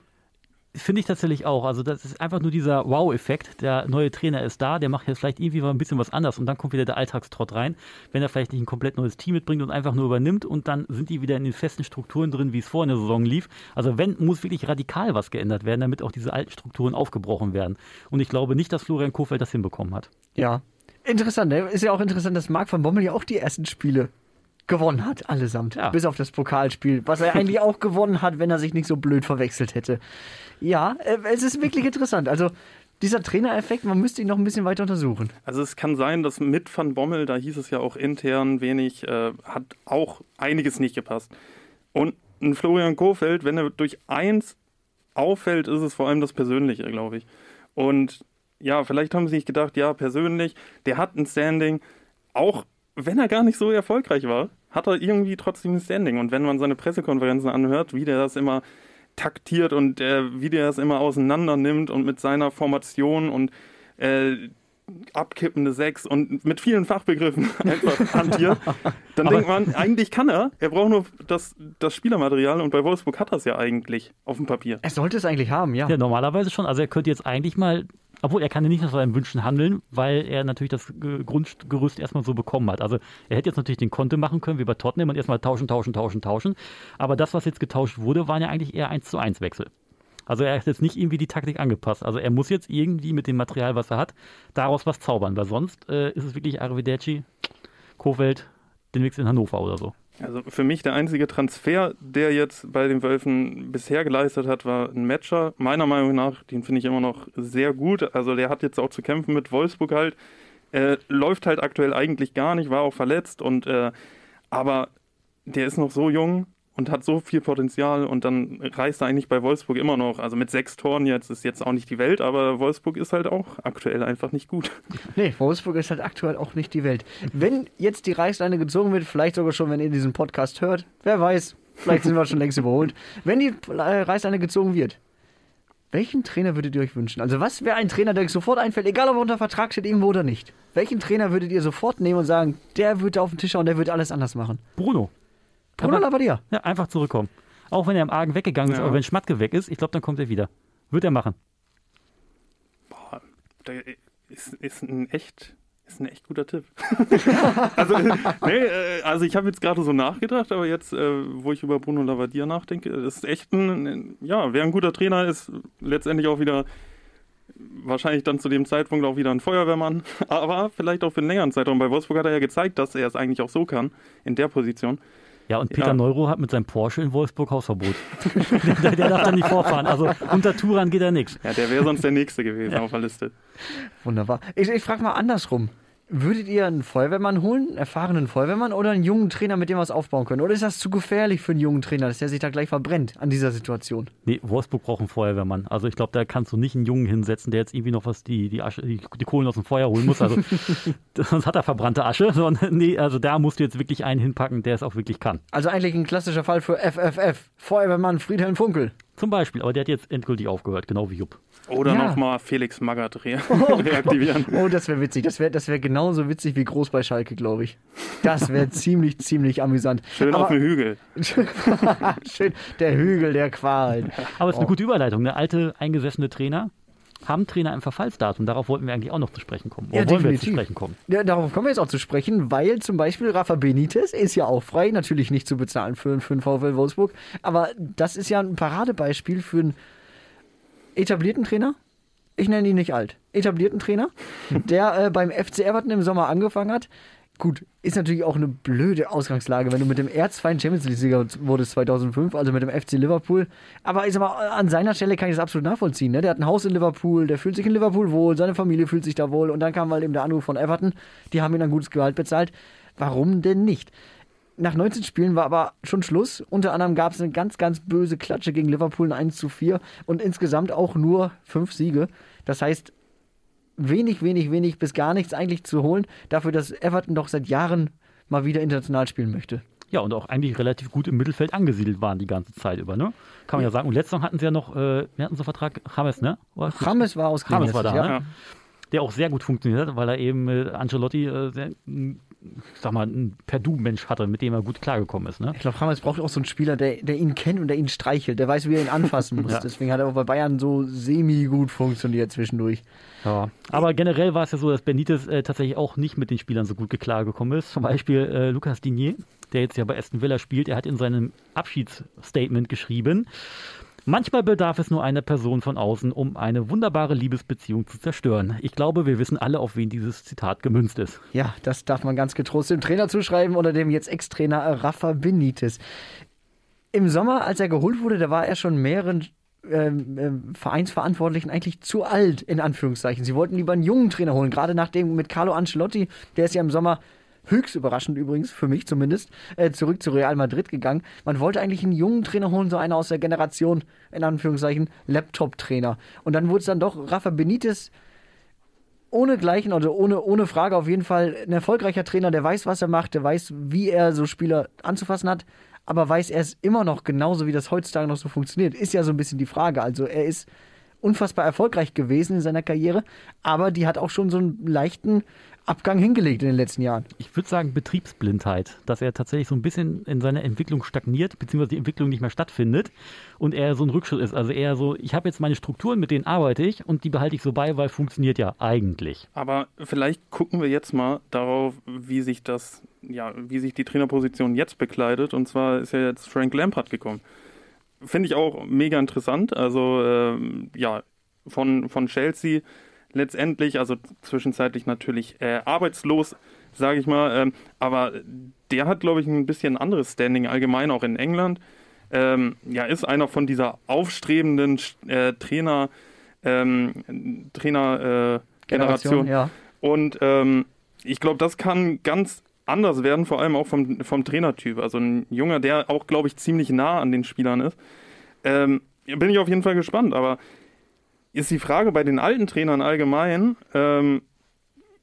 Finde ich tatsächlich auch. Also das ist einfach nur dieser Wow-Effekt. Der neue Trainer ist da, der macht jetzt vielleicht irgendwie mal ein bisschen was anders und dann kommt wieder der Alltagstrott rein, wenn er vielleicht nicht ein komplett neues Team mitbringt und einfach nur übernimmt und dann sind die wieder in den festen Strukturen drin, wie es vor in der Saison lief. Also wenn, muss wirklich radikal was geändert werden, damit auch diese alten Strukturen aufgebrochen werden. Und ich glaube nicht, dass Florian Kofeld das hinbekommen hat. Ja. Interessant, ne? Ist ja auch interessant, dass Marc van Bommel ja auch die ersten Spiele gewonnen hat, allesamt. Ja. Bis auf das Pokalspiel, was er eigentlich auch gewonnen hat, wenn er sich nicht so blöd verwechselt hätte. Ja, äh, es ist wirklich interessant. Also dieser Trainereffekt, man müsste ihn noch ein bisschen weiter untersuchen. Also es kann sein, dass mit Van Bommel, da hieß es ja auch intern wenig, äh, hat auch einiges nicht gepasst. Und ein Florian Kofeld, wenn er durch eins auffällt, ist es vor allem das Persönliche, glaube ich. Und ja, vielleicht haben sie sich gedacht, ja, persönlich, der hat ein Standing, auch wenn er gar nicht so erfolgreich war, hat er irgendwie trotzdem ein Standing. Und wenn man seine Pressekonferenzen anhört, wie der das immer taktiert und äh, wie der das immer auseinander nimmt und mit seiner Formation und äh, abkippende Sechs und mit vielen Fachbegriffen einfach hantiert, dann Aber- denkt man, eigentlich kann er, er braucht nur das, das Spielermaterial und bei Wolfsburg hat er es ja eigentlich auf dem Papier. Er sollte es eigentlich haben, ja. Ja, normalerweise schon. Also er könnte jetzt eigentlich mal, obwohl er kann ja nicht nach seinen Wünschen handeln, weil er natürlich das Ge- Grundgerüst erstmal so bekommen hat. Also er hätte jetzt natürlich den Konto machen können, wie bei Tottenham und erstmal tauschen, tauschen, tauschen, tauschen. Aber das, was jetzt getauscht wurde, waren ja eigentlich eher 1 zu 1 Wechsel. Also er hat jetzt nicht irgendwie die Taktik angepasst. Also er muss jetzt irgendwie mit dem Material, was er hat, daraus was zaubern, weil sonst äh, ist es wirklich Arrivederci, Kofeld, den Wechsel in Hannover oder so. Also für mich der einzige Transfer, der jetzt bei den Wölfen bisher geleistet hat, war ein Matcher. Meiner Meinung nach, den finde ich immer noch sehr gut. Also der hat jetzt auch zu kämpfen mit Wolfsburg halt. Äh, läuft halt aktuell eigentlich gar nicht, war auch verletzt und äh, aber der ist noch so jung und hat so viel Potenzial und dann reißt er eigentlich bei Wolfsburg immer noch. Also mit sechs Toren jetzt ist jetzt auch nicht die Welt, aber Wolfsburg ist halt auch aktuell einfach nicht gut. Nee, Wolfsburg ist halt aktuell auch nicht die Welt. Wenn jetzt die Reißleine gezogen wird, vielleicht sogar schon, wenn ihr diesen Podcast hört, wer weiß, vielleicht sind wir schon längst überholt. Wenn die äh, Reißleine gezogen wird, welchen Trainer würdet ihr euch wünschen? Also was wäre ein Trainer, der euch sofort einfällt, egal ob er unter Vertrag steht irgendwo oder nicht? Welchen Trainer würdet ihr sofort nehmen und sagen, der wird auf den Tisch schauen, der wird alles anders machen? Bruno. Bruno Aber- Labbadia. Ja, einfach zurückkommen. Auch wenn er im Argen weggegangen ist, Ja. aber wenn Schmatke weg ist, ich glaube, dann kommt er wieder. Wird er machen. Boah, der ist, ist ein echt ist ein echt guter Tipp. also, nee, äh, also ich habe jetzt gerade so nachgedacht, aber jetzt, äh, wo ich über Bruno Labbadia nachdenke, ist echt ein, ein- ja, wer ein guter Trainer ist, letztendlich auch wieder wahrscheinlich dann zu dem Zeitpunkt auch wieder ein Feuerwehrmann, aber vielleicht auch für einen längeren Zeitraum. Bei Wolfsburg hat er ja gezeigt, dass er es eigentlich auch so kann, in der Position. Ja, und Peter Ja. Neuro hat mit seinem Porsche in Wolfsburg Hausverbot. der, der darf dann nicht vorfahren. Also unter Touran geht da nichts. Ja, der wäre sonst der Nächste gewesen auf der Liste. Wunderbar. Ich, ich frage mal andersrum. Würdet ihr einen Feuerwehrmann holen, einen erfahrenen Feuerwehrmann oder einen jungen Trainer, mit dem wir was aufbauen können? Oder ist das zu gefährlich für einen jungen Trainer, dass der sich da gleich verbrennt an dieser Situation? Nee, Wolfsburg braucht einen Feuerwehrmann. Also ich glaube, da kannst du nicht einen Jungen hinsetzen, der jetzt irgendwie noch was die, die, Asche, die, die Kohlen aus dem Feuer holen muss. Also sonst hat er verbrannte Asche. Sondern, nee, also da musst du jetzt wirklich einen hinpacken, der es auch wirklich kann. Also eigentlich ein klassischer Fall für FFF. Feuerwehrmann Friedhelm Funkel. Zum Beispiel, aber der hat jetzt endgültig aufgehört, genau wie Jupp. Oder Ja. nochmal Felix Magath re reaktivieren. Oh, das wäre witzig. Das wäre das wär genauso witzig wie groß bei Schalke, glaube ich. Das wäre ziemlich, ziemlich amüsant. Schön auf Aber, dem Hügel. schön, der Hügel der Qualen. Aber es ist eine Oh. gute Überleitung. Der alte, eingesessene Trainer haben Trainer im Verfallsdatum. Darauf wollten wir eigentlich auch noch zu sprechen kommen. Oder Ja, wollen wir definitiv. zu sprechen kommen? Ja, darauf kommen wir jetzt auch zu sprechen, weil zum Beispiel Rafa Benitez ist ja auch frei, natürlich nicht zu bezahlen für, für den VfL Wolfsburg, aber das ist ja ein Paradebeispiel für einen etablierten Trainer. Ich nenne ihn nicht alt. Etablierten Trainer, der äh, beim FC Everton im Sommer angefangen hat. Gut, ist natürlich auch eine blöde Ausgangslage, wenn du mit dem Erzfeind Champions League-Sieger wurdest 2005, also mit dem FC Liverpool. Aber ich sag mal, an seiner Stelle kann ich das absolut nachvollziehen. Ne? Der hat ein Haus in Liverpool, der fühlt sich in Liverpool wohl, seine Familie fühlt sich da wohl. Und dann kam halt eben der Anruf von Everton, die haben ihm ein gutes Gehalt bezahlt. Warum denn nicht? Nach 19 Spielen war aber schon Schluss. Unter anderem gab es eine ganz, ganz böse Klatsche gegen Liverpool, ein 1 zu 4 und insgesamt auch nur fünf Siege. Das heißt, wenig, wenig, wenig bis gar nichts eigentlich zu holen, dafür, dass Everton doch seit Jahren mal wieder international spielen möchte. Ja, und auch eigentlich relativ gut im Mittelfeld angesiedelt waren die ganze Zeit über, ne? Kann man ja, sagen. Und letztes Mal hatten sie ja noch, äh, wir hatten so einen Vertrag, James, ne? Oder? James war aus James war da, ja. ne? Ja. Der auch sehr gut funktioniert hat, weil er eben äh, Ancelotti, äh, sehr, sag mal, ein Per-Du-Mensch hatte, mit dem er gut klargekommen ist, ne? Ich glaube, James braucht auch so einen Spieler, der, der ihn kennt und der ihn streichelt, der weiß, wie er ihn anfassen muss. Ja. Deswegen hat er auch bei Bayern so semi-gut funktioniert zwischendurch. Ja. Aber generell war es ja so, dass Benitez äh, tatsächlich auch nicht mit den Spielern so gut klargekommen ist. Zum Beispiel äh, Lucas Digné, der jetzt ja bei Aston Villa spielt, er hat in seinem Abschiedsstatement geschrieben, Manchmal bedarf es nur einer Person von außen, um eine wunderbare Liebesbeziehung zu zerstören. Ich glaube, wir wissen alle, auf wen dieses Zitat gemünzt ist. Ja, das darf man ganz getrost dem Trainer zuschreiben oder dem jetzt Ex-Trainer Rafa Benitez. Im Sommer, als er geholt wurde, da war er schon mehreren ähm, ähm, Vereinsverantwortlichen eigentlich zu alt, in Anführungszeichen. Sie wollten lieber einen jungen Trainer holen, gerade nachdem mit Carlo Ancelotti, der ist ja im Sommer höchst überraschend übrigens, für mich zumindest, äh, zurück zu Real Madrid gegangen. Man wollte eigentlich einen jungen Trainer holen, so einer aus der Generation, in Anführungszeichen, Laptop-Trainer. Und dann wurde es dann doch Rafa Benitez ohne Gleichen, also ohne, ohne Frage auf jeden Fall ein erfolgreicher Trainer, der weiß, was er macht, der weiß, wie er so Spieler anzufassen hat, aber weiß er es immer noch genauso, wie das heutzutage noch so funktioniert, ist ja so ein bisschen die Frage. Also er ist unfassbar erfolgreich gewesen in seiner Karriere, aber die hat auch schon so einen leichten Abgang hingelegt in den letzten Jahren. Ich würde sagen Betriebsblindheit, dass er tatsächlich so ein bisschen in seiner Entwicklung stagniert, beziehungsweise die Entwicklung nicht mehr stattfindet und er so ein Rückschritt ist. Also eher so, ich habe jetzt meine Strukturen, mit denen arbeite ich und die behalte ich so bei, weil funktioniert ja eigentlich. Aber vielleicht gucken wir jetzt mal darauf, wie sich das, ja, wie sich die Trainerposition jetzt bekleidet. Und zwar ist ja jetzt Frank Lampard gekommen. Finde ich auch mega interessant. Also ähm, ja, von, von Chelsea letztendlich, also zwischenzeitlich natürlich äh, arbeitslos sage ich mal. Ähm, aber der hat, glaube ich, ein bisschen anderes Standing allgemein auch in England. Ähm, ja, ist einer von dieser aufstrebenden äh, Trainer, ähm, Trainer äh, Generation. ja. Und ähm, ich glaube, das kann ganz anders werden, vor allem auch vom, vom Trainertyp. Also ein Junger, der auch, glaube ich, ziemlich nah an den Spielern ist. Ähm, bin ich auf jeden Fall gespannt, aber ist die Frage bei den alten Trainern allgemein, ähm,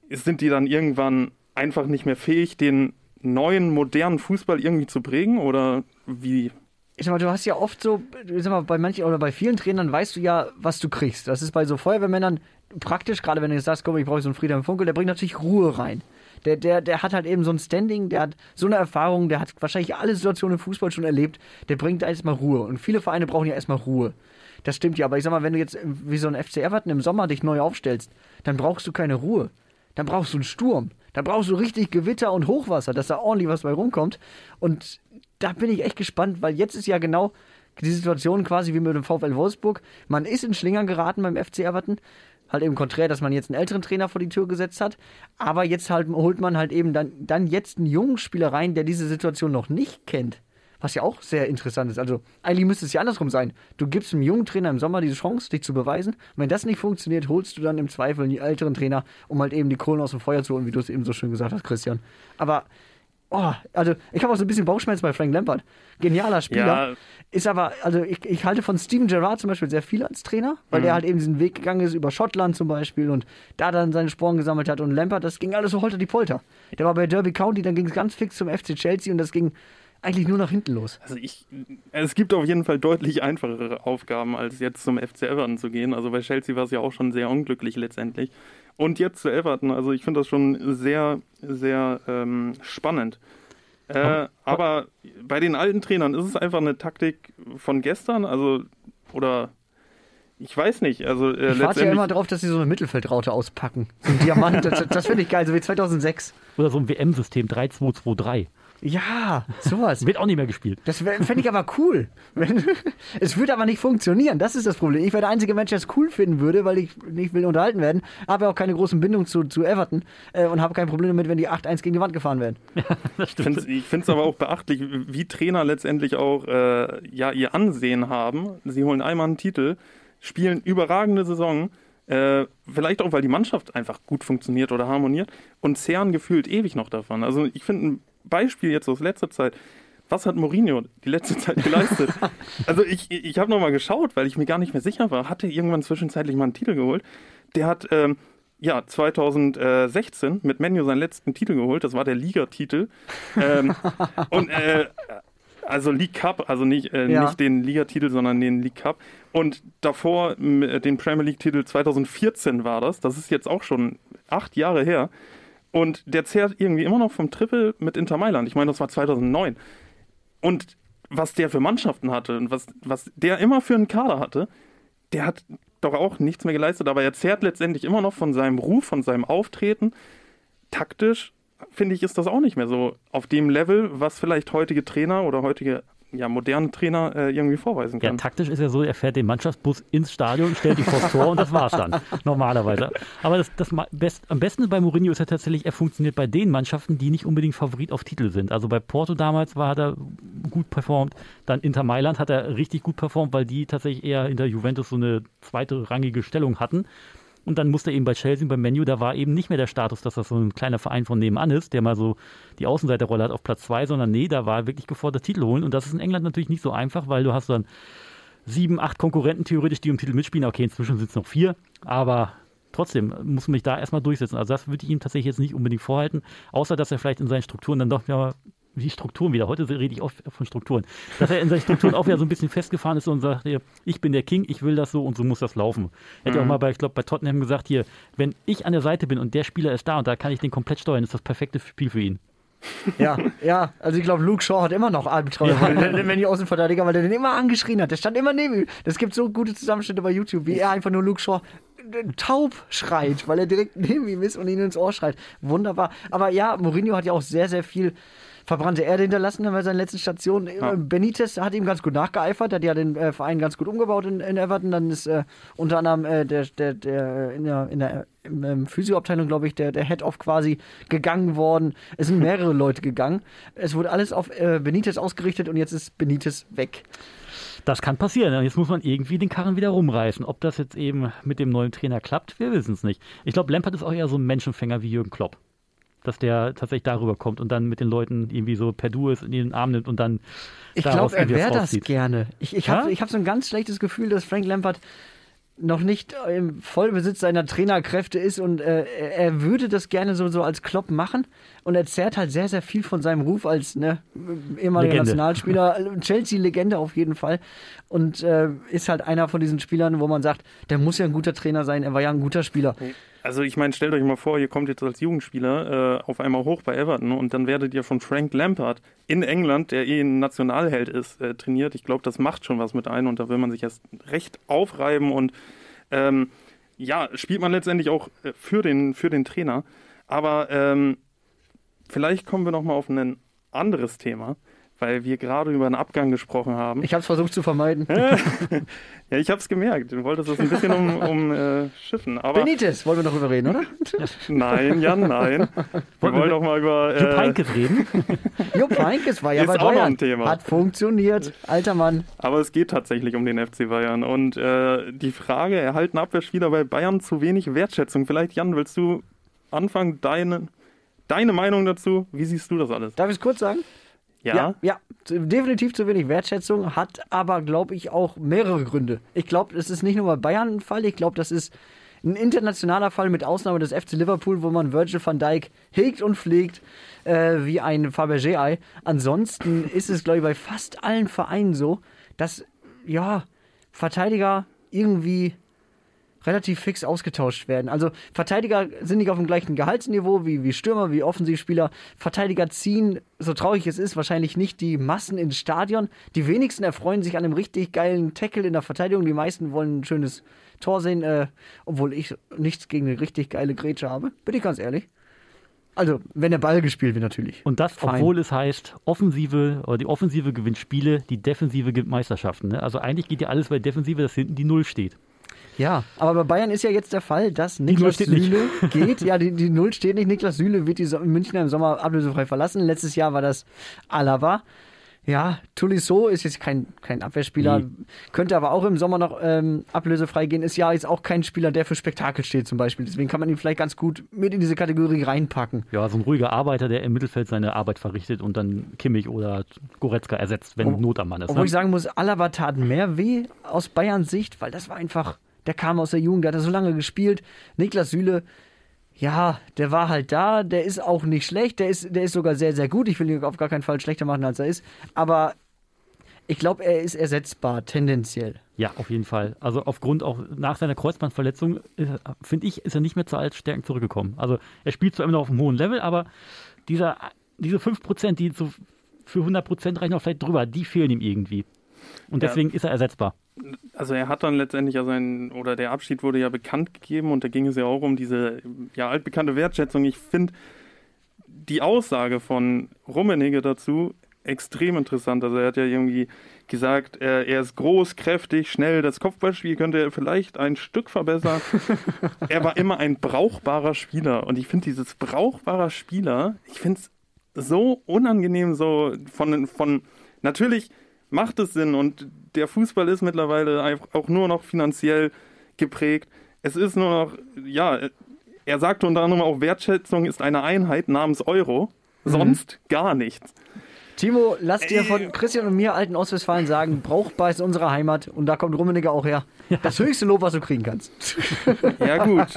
sind die dann irgendwann einfach nicht mehr fähig, den neuen, modernen Fußball irgendwie zu prägen oder wie? Ich sag mal, du hast ja oft so, ich sag mal, bei manchen oder bei vielen Trainern weißt du ja, was du kriegst. Das ist bei so Feuerwehrmännern praktisch, gerade wenn du jetzt sagst, komm, ich brauche so einen Friedhelm Funkel, der bringt natürlich Ruhe rein. Der, der, der hat halt eben so ein Standing, der hat so eine Erfahrung, der hat wahrscheinlich alle Situationen im Fußball schon erlebt, der bringt da erstmal Ruhe. Und viele Vereine brauchen ja erstmal Ruhe. Das stimmt ja, aber ich sag mal, wenn du jetzt wie so ein FC Everton im Sommer dich neu aufstellst, dann brauchst du keine Ruhe. Dann brauchst du einen Sturm. Dann brauchst du richtig Gewitter und Hochwasser, dass da ordentlich was bei rumkommt. Und da bin ich echt gespannt, weil jetzt ist ja genau die Situation quasi wie mit dem VfL Wolfsburg. Man ist in Schlingern geraten beim FC Everton. Halt eben konträr, dass man jetzt einen älteren Trainer vor die Tür gesetzt hat. Aber jetzt halt holt man halt eben dann, dann jetzt einen jungen Spieler rein, der diese Situation noch nicht kennt. Was ja auch sehr interessant ist. Also eigentlich müsste es ja andersrum sein. Du gibst einem jungen Trainer im Sommer diese Chance, dich zu beweisen. Und wenn das nicht funktioniert, holst du dann im Zweifel einen älteren Trainer, um halt eben die Kohlen aus dem Feuer zu holen, wie du es eben so schön gesagt hast, Christian. Aber Oh, also ich habe auch so ein bisschen Bauchschmerz bei Frank Lampard. Genialer Spieler. Ja. Ist aber, also ich, ich halte von Steven Gerrard zum Beispiel sehr viel als Trainer, weil Mhm. der halt eben diesen Weg gegangen ist über Schottland zum Beispiel und da dann seine Sporen gesammelt hat. Und Lampard, das ging alles so holter die Polter. Der war bei Derby County, dann ging es ganz fix zum FC Chelsea und das ging eigentlich nur nach hinten los. Also ich, es gibt auf jeden Fall deutlich einfachere Aufgaben, als jetzt zum FC Everton zu gehen. Also bei Chelsea war es ja auch schon sehr unglücklich letztendlich. Und jetzt zu Everton, also ich finde das schon sehr, sehr ähm, spannend. Äh, aber bei den alten Trainern ist es einfach eine Taktik von gestern, also oder ich weiß nicht, also äh, Ich warte ja immer drauf, dass sie so eine Mittelfeldraute auspacken. So ein Diamant, das, das finde ich geil, so wie 2006. Oder so ein WM-System 3-2-2-3. Ja, sowas. Wird auch nicht mehr gespielt. Das fände ich aber cool. Es würde aber nicht funktionieren. Das ist das Problem. Ich wäre der einzige Mensch, der es cool finden würde, weil ich nicht will unterhalten werden. Habe ja auch keine großen Bindungen zu, zu Everton äh, und habe kein Problem damit, wenn die 8-1 gegen die Wand gefahren werden. Das Ich finde es aber auch beachtlich, wie Trainer letztendlich auch äh, ja, ihr Ansehen haben. Sie holen einmal einen Titel, spielen überragende Saison, äh, vielleicht auch, weil die Mannschaft einfach gut funktioniert oder harmoniert und zehren gefühlt ewig noch davon. Also ich finde ein Beispiel jetzt aus letzter Zeit, was hat Mourinho die letzte Zeit geleistet? also ich, ich habe nochmal geschaut, weil ich mir gar nicht mehr sicher war, hatte irgendwann zwischenzeitlich mal einen Titel geholt. Der hat... Ähm, ja, 2016 mit Menu seinen letzten Titel geholt. Das war der Ligatitel. ähm, und äh, also League Cup, also nicht, äh, Ja. nicht den Ligatitel, sondern den League Cup. Und davor den Premier League-Titel 2014 war das. Das ist jetzt auch schon acht Jahre her. Und der zehrt irgendwie immer noch vom Triple mit Inter Mailand. Ich meine, das war 2009. Und was der für Mannschaften hatte und was, was der immer für einen Kader hatte, der hat doch auch nichts mehr geleistet, aber er zehrt letztendlich immer noch von seinem Ruf, von seinem Auftreten. Taktisch, finde ich, ist das auch nicht mehr so auf dem Level, was vielleicht heutige Trainer oder heutige ja, moderne Trainer äh, irgendwie vorweisen Ja, kann. taktisch ist ja so, er fährt den Mannschaftsbus ins Stadion, stellt die vors Tor und das war's dann. Normalerweise. Aber das, das best, am besten bei Mourinho ist ja tatsächlich, er funktioniert bei den Mannschaften, die nicht unbedingt Favorit auf Titel sind. Also bei Porto damals war, hat er gut performt. Dann Inter Mailand hat er richtig gut performt, weil die tatsächlich eher hinter Juventus so eine zweite rangige Stellung hatten. Und dann musste er eben bei Chelsea, beim Menu, da war eben nicht mehr der Status, dass das so ein kleiner Verein von nebenan ist, der mal so die Außenseiterrolle hat auf Platz zwei, sondern nee, da war wirklich gefordert Titel holen. Und das ist in England natürlich nicht so einfach, weil du hast dann sieben, acht Konkurrenten theoretisch, die um Titel mitspielen. Okay, inzwischen sind es noch vier, aber trotzdem muss man sich da erstmal durchsetzen. Also das würde ich ihm tatsächlich jetzt nicht unbedingt vorhalten, außer dass er vielleicht in seinen Strukturen dann doch ja die Strukturen wieder. Heute rede ich oft von Strukturen. Dass er in seinen Strukturen auch wieder so ein bisschen festgefahren ist und sagt, hier, ich bin der King, ich will das so und so muss das laufen. Er hat ja auch mal bei, ich glaube, bei Tottenham gesagt, hier, wenn ich an der Seite bin und der Spieler ist da und da kann ich den komplett steuern, ist das perfekte Spiel für ihn. Ja, ja. Also ich glaube, Luke Shaw hat immer noch Albträume, wenn, wenn die Außenverteidiger, weil der den immer angeschrien hat. Der stand immer neben ihm. Es gibt so gute Zusammenschnitte bei YouTube, wie er einfach nur Luke Shaw äh, taub schreit, weil er direkt neben ihm ist und ihn ins Ohr schreit. Wunderbar. Aber ja, Mourinho hat ja auch sehr, sehr viel verbrannte Erde hinterlassen bei seiner letzten Station. Ja. Benitez hat ihm ganz gut nachgeeifert, hat ja den äh, Verein ganz gut umgebaut in, in Everton. Dann ist äh, unter anderem äh, der, der, der in der, in der ähm, Physioabteilung, glaube ich, der, der Head-Off quasi gegangen worden. Es sind mehrere Leute gegangen. Es wurde alles auf äh, Benitez ausgerichtet und jetzt ist Benitez weg. Das kann passieren. Jetzt muss man irgendwie den Karren wieder rumreißen. Ob das jetzt eben mit dem neuen Trainer klappt, wir wissen es nicht. Ich glaube, Lampard ist auch eher so ein Menschenfänger wie Jürgen Klopp. Dass der tatsächlich darüber kommt und dann mit den Leuten irgendwie so per Du ist in den Arm nimmt und dann. Ich glaube, er wäre das gerne. Ich, ich Ja? habe ich hab so ein ganz schlechtes Gefühl, dass Frank Lampard noch nicht im Vollbesitz seiner Trainerkräfte ist und äh, er- würde das gerne so, so als Klopp machen und er zehrt halt sehr, sehr viel von seinem Ruf als ne, ehemaliger Legende. Nationalspieler, Chelsea-Legende auf jeden Fall und äh, ist halt einer von diesen Spielern, wo man sagt, der muss ja ein guter Trainer sein, er war ja ein guter Spieler. Also ich meine, stellt euch mal vor, ihr kommt jetzt als Jugendspieler äh, auf einmal hoch bei Everton und dann werdet ihr von Frank Lampard in England, der eh ein Nationalheld ist, äh, trainiert. Ich glaube, das macht schon was mit ein und da will man sich erst recht aufreiben und ähm, ja, spielt man letztendlich auch äh, für den, für den Trainer. Aber ähm, vielleicht kommen wir noch mal auf ein anderes Thema, weil wir gerade über einen Abgang gesprochen haben. Ich habe es versucht zu vermeiden. Ja, ich habe es gemerkt. Du wolltest das ein bisschen um, um äh, schiffen. Aber Benitez, wollen wir noch drüber reden, oder? nein, Jan, nein. Wir wollen doch mal über. Jupp Äh, Heynckes reden. Jupp Heynckes war ja Ist bei auch noch Bayern. ein Thema. Hat funktioniert. Alter Mann. aber es geht tatsächlich um den FC Bayern. Und äh, die Frage, erhalten Abwehrspieler bei Bayern zu wenig Wertschätzung? Vielleicht, Jan, willst du anfangen? Deine, deine Meinung dazu? Wie siehst du das alles? Darf ich es kurz sagen? Ja. Ja, ja, definitiv zu wenig Wertschätzung, hat aber, glaube ich, auch mehrere Gründe. Ich glaube, es ist nicht nur bei Bayern ein Fall, ich glaube, das ist ein internationaler Fall mit Ausnahme des FC Liverpool, wo man Virgil van Dijk hegt und pflegt äh, wie ein Fabergé-Ei. Ansonsten ist es, glaube ich, bei fast allen Vereinen so, dass, ja, Verteidiger irgendwie relativ fix ausgetauscht werden. Also Verteidiger sind nicht auf dem gleichen Gehaltsniveau wie, wie Stürmer, wie Offensivspieler. Verteidiger ziehen, so traurig es ist, wahrscheinlich nicht die Massen ins Stadion. Die wenigsten erfreuen sich an einem richtig geilen Tackle in der Verteidigung. Die meisten wollen ein schönes Tor sehen, äh, obwohl ich nichts gegen eine richtig geile Grätsche habe. Bin ich ganz ehrlich. Also, wenn der Ball gespielt wird, natürlich. Und das, Fein. obwohl es heißt, Offensive oder die Offensive gewinnt Spiele, die Defensive gewinnt Meisterschaften. Ne? Also eigentlich geht ja alles bei Defensive, dass hinten die Null steht. Ja, aber bei Bayern ist ja jetzt der Fall, dass Niklas nicht. Süle geht. Ja, die, die Null steht nicht. Niklas Süle wird die so Münchner im Sommer ablösefrei verlassen. Letztes Jahr war das Alaba. Ja, Tolisso ist jetzt kein, kein Abwehrspieler, Nee. könnte aber auch im Sommer noch ähm, ablösefrei gehen. Ist ja jetzt auch kein Spieler, der für Spektakel steht zum Beispiel. Deswegen kann man ihn vielleicht ganz gut mit in diese Kategorie reinpacken. Ja, so ein ruhiger Arbeiter, der im Mittelfeld seine Arbeit verrichtet und dann Kimmich oder Goretzka ersetzt, wenn Ob- Not am Mann ist. Obwohl Ne? ich sagen muss, Alaba tat mehr weh aus Bayerns Sicht, weil das war einfach, der kam aus der Jugend, der hat so lange gespielt. Niklas Süle, ja, der war halt da, der ist auch nicht schlecht, der ist, der ist sogar sehr, sehr gut. Ich will ihn auf gar keinen Fall schlechter machen, als er ist. Aber ich glaube, er ist ersetzbar, tendenziell. Ja, auf jeden Fall. Also aufgrund auch nach seiner Kreuzbandverletzung, äh, finde ich, ist er nicht mehr zu Altstärken zurückgekommen. Also er spielt zwar immer noch auf einem hohen Level, aber dieser, diese 5%, die so für 100% reichen, auch vielleicht drüber, die fehlen ihm irgendwie. Und Ja. deswegen ist er ersetzbar. Also er hat dann letztendlich ja sein, oder der Abschied wurde ja bekannt gegeben und da ging es ja auch um diese ja, altbekannte Wertschätzung. Ich finde die Aussage von Rummenigge dazu extrem interessant. Also er hat ja irgendwie gesagt, er, er ist groß, kräftig, schnell, das Kopfballspiel könnte er vielleicht ein Stück verbessern. er war immer ein brauchbarer Spieler und ich finde dieses brauchbarer Spieler, ich finde es so unangenehm, so von, von natürlich macht es Sinn und der Fußball ist mittlerweile auch nur noch finanziell geprägt. Es ist nur noch, ja, er sagte unter anderem auch, Wertschätzung ist eine Einheit namens Euro, sonst gar nichts. Timo, lass dir von Christian und mir, alten Ostwestfalen, sagen, brauchbar ist unsere Heimat und da kommt Rummenigge auch her. Das höchste Lob, was du kriegen kannst. Ja gut,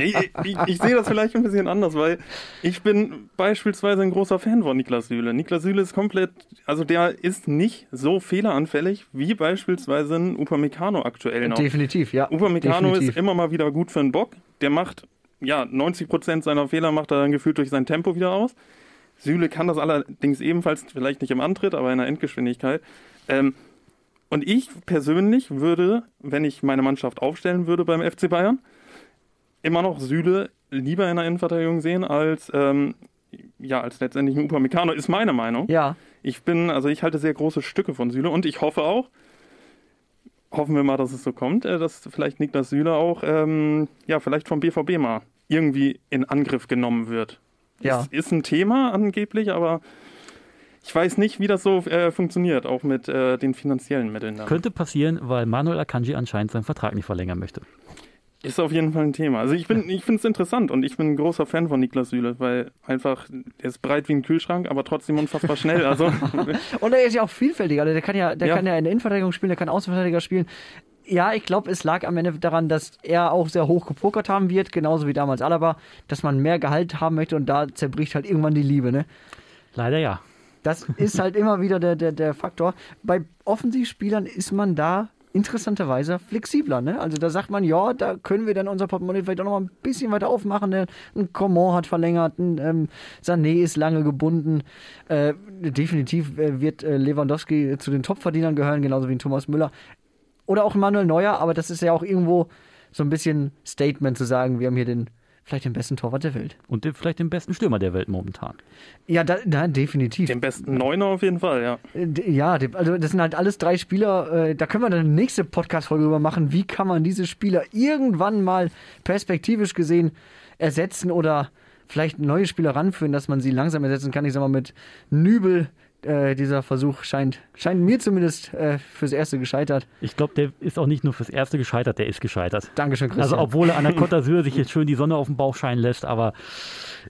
ich, ich, ich sehe das vielleicht ein bisschen anders, weil ich bin beispielsweise ein großer Fan von Niklas Süle. Niklas Süle ist komplett, also der ist nicht so fehleranfällig wie beispielsweise ein Upamecano aktuell noch. Definitiv, ja. Upamecano Definitiv. ist immer mal wieder gut für einen Bock. Der macht, ja, 90% seiner Fehler macht er dann gefühlt durch sein Tempo wieder aus. Süle kann das allerdings ebenfalls, vielleicht nicht im Antritt, aber in der Endgeschwindigkeit. Ähm, und ich persönlich würde, wenn ich meine Mannschaft aufstellen würde beim FC Bayern, immer noch Süle lieber in der Innenverteidigung sehen als ähm, ja, als letztendlich ein Upamecano, ist meine Meinung. Ja. Ich bin, also ich halte sehr große Stücke von Süle und ich hoffe auch, hoffen wir mal, dass es so kommt, äh, dass vielleicht Niklas Süle auch, ähm, ja, vielleicht vom BVB mal irgendwie in Angriff genommen wird. Ja. Ist, ist ein Thema angeblich, aber ich weiß nicht, wie das so äh, funktioniert, auch mit äh, den finanziellen Mitteln. Da. Könnte passieren, weil Manuel Akanji anscheinend seinen Vertrag nicht verlängern möchte. Ist auf jeden Fall ein Thema. Also ich, bin, ich finde es interessant und ich bin ein großer Fan von Niklas Süle, weil einfach, der ist breit wie ein Kühlschrank, aber trotzdem unfassbar schnell. Also Und er ist ja auch vielfältig. Also der kann ja, der Ja. kann ja in der Innenverteidigung spielen, der kann Außenverteidiger spielen. Ja, ich glaube, es lag am Ende daran, dass er auch sehr hoch gepokert haben wird, genauso wie damals Alaba, dass man mehr Gehalt haben möchte und da zerbricht halt irgendwann die Liebe, ne? Leider ja. Das ist halt immer wieder der, der, der Faktor. Bei Offensivspielern ist man da interessanterweise flexibler. Ne? Also da sagt man, ja, da können wir dann unser Portemonnaie vielleicht auch noch mal ein bisschen weiter aufmachen. Ne? Ein Coman hat verlängert, ein ähm, Sané ist lange gebunden. Äh, definitiv äh, wird äh, Lewandowski zu den Topverdienern gehören, genauso wie ein Thomas Müller. Oder auch Manuel Neuer, aber das ist ja auch irgendwo so ein bisschen Statement zu sagen, wir haben hier den vielleicht den besten Torwart der Welt. Und den, vielleicht den besten Stürmer der Welt momentan. Ja, da, da, definitiv. den besten Neuner auf jeden Fall, ja. Äh, Ja, also das sind halt alles drei Spieler. Äh, da können wir dann eine nächste Podcast-Folge drüber machen. Wie kann man diese Spieler irgendwann mal perspektivisch gesehen ersetzen oder vielleicht neue Spieler ranführen, dass man sie langsam ersetzen kann? Ich sag mal, mit Nübel, äh, dieser Versuch scheint, scheint mir zumindest äh, fürs Erste gescheitert. Ich glaube, der ist auch nicht nur fürs Erste gescheitert, der ist gescheitert. Dankeschön, Christian. Also obwohl er an der Côte d'Azur sich jetzt schön die Sonne auf den Bauch scheinen lässt, aber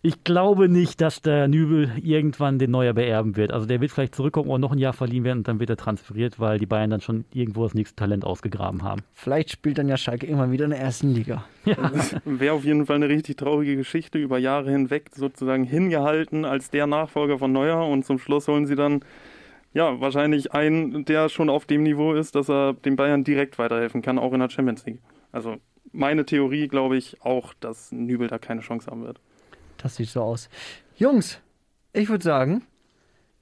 ich glaube nicht, dass der Nübel irgendwann den Neuer beerben wird. Also der wird vielleicht zurückkommen und noch ein Jahr verliehen werden und dann wird er transferiert, weil die Bayern dann schon irgendwo das nächste Talent ausgegraben haben. vielleicht spielt dann ja Schalke irgendwann wieder in der ersten Liga. Wäre auf jeden Fall eine richtig traurige Geschichte, über Jahre hinweg sozusagen hingehalten als der Nachfolger von Neuer und zum Schluss holen sie dann ja wahrscheinlich einen, der schon auf dem Niveau ist, dass er den Bayern direkt weiterhelfen kann, auch in der Champions League. Also meine Theorie glaube ich auch, dass Nübel da keine Chance haben wird. Das sieht so aus. Jungs, ich würde sagen,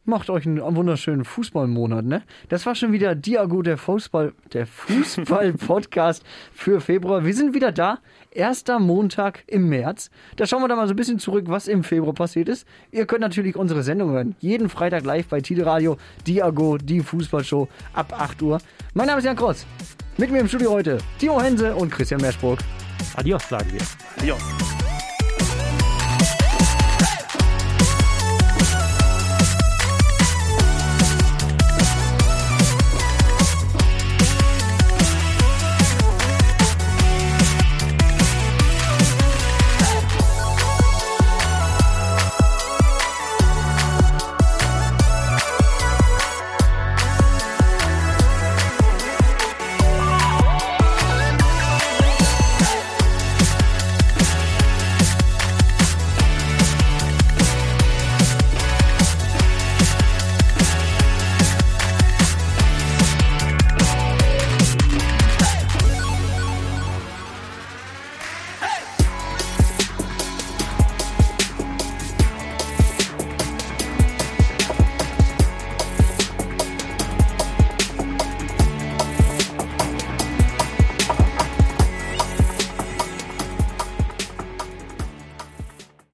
macht euch einen wunderschönen Fußballmonat, ne? Das war schon wieder Diago, der Fußball, der Fußball-Podcast für Februar. Wir sind wieder da. Erster Montag im März. Da schauen wir da mal so ein bisschen zurück, was im Februar passiert ist. Ihr könnt natürlich unsere Sendung hören. Jeden Freitag live bei Tide Radio. Diago, die Fußballshow ab 8 Uhr. Mein Name ist Jan Krotz. Mit mir im Studio heute Timo Hense und Christian Merschburg. Adios, sagen wir. Adios.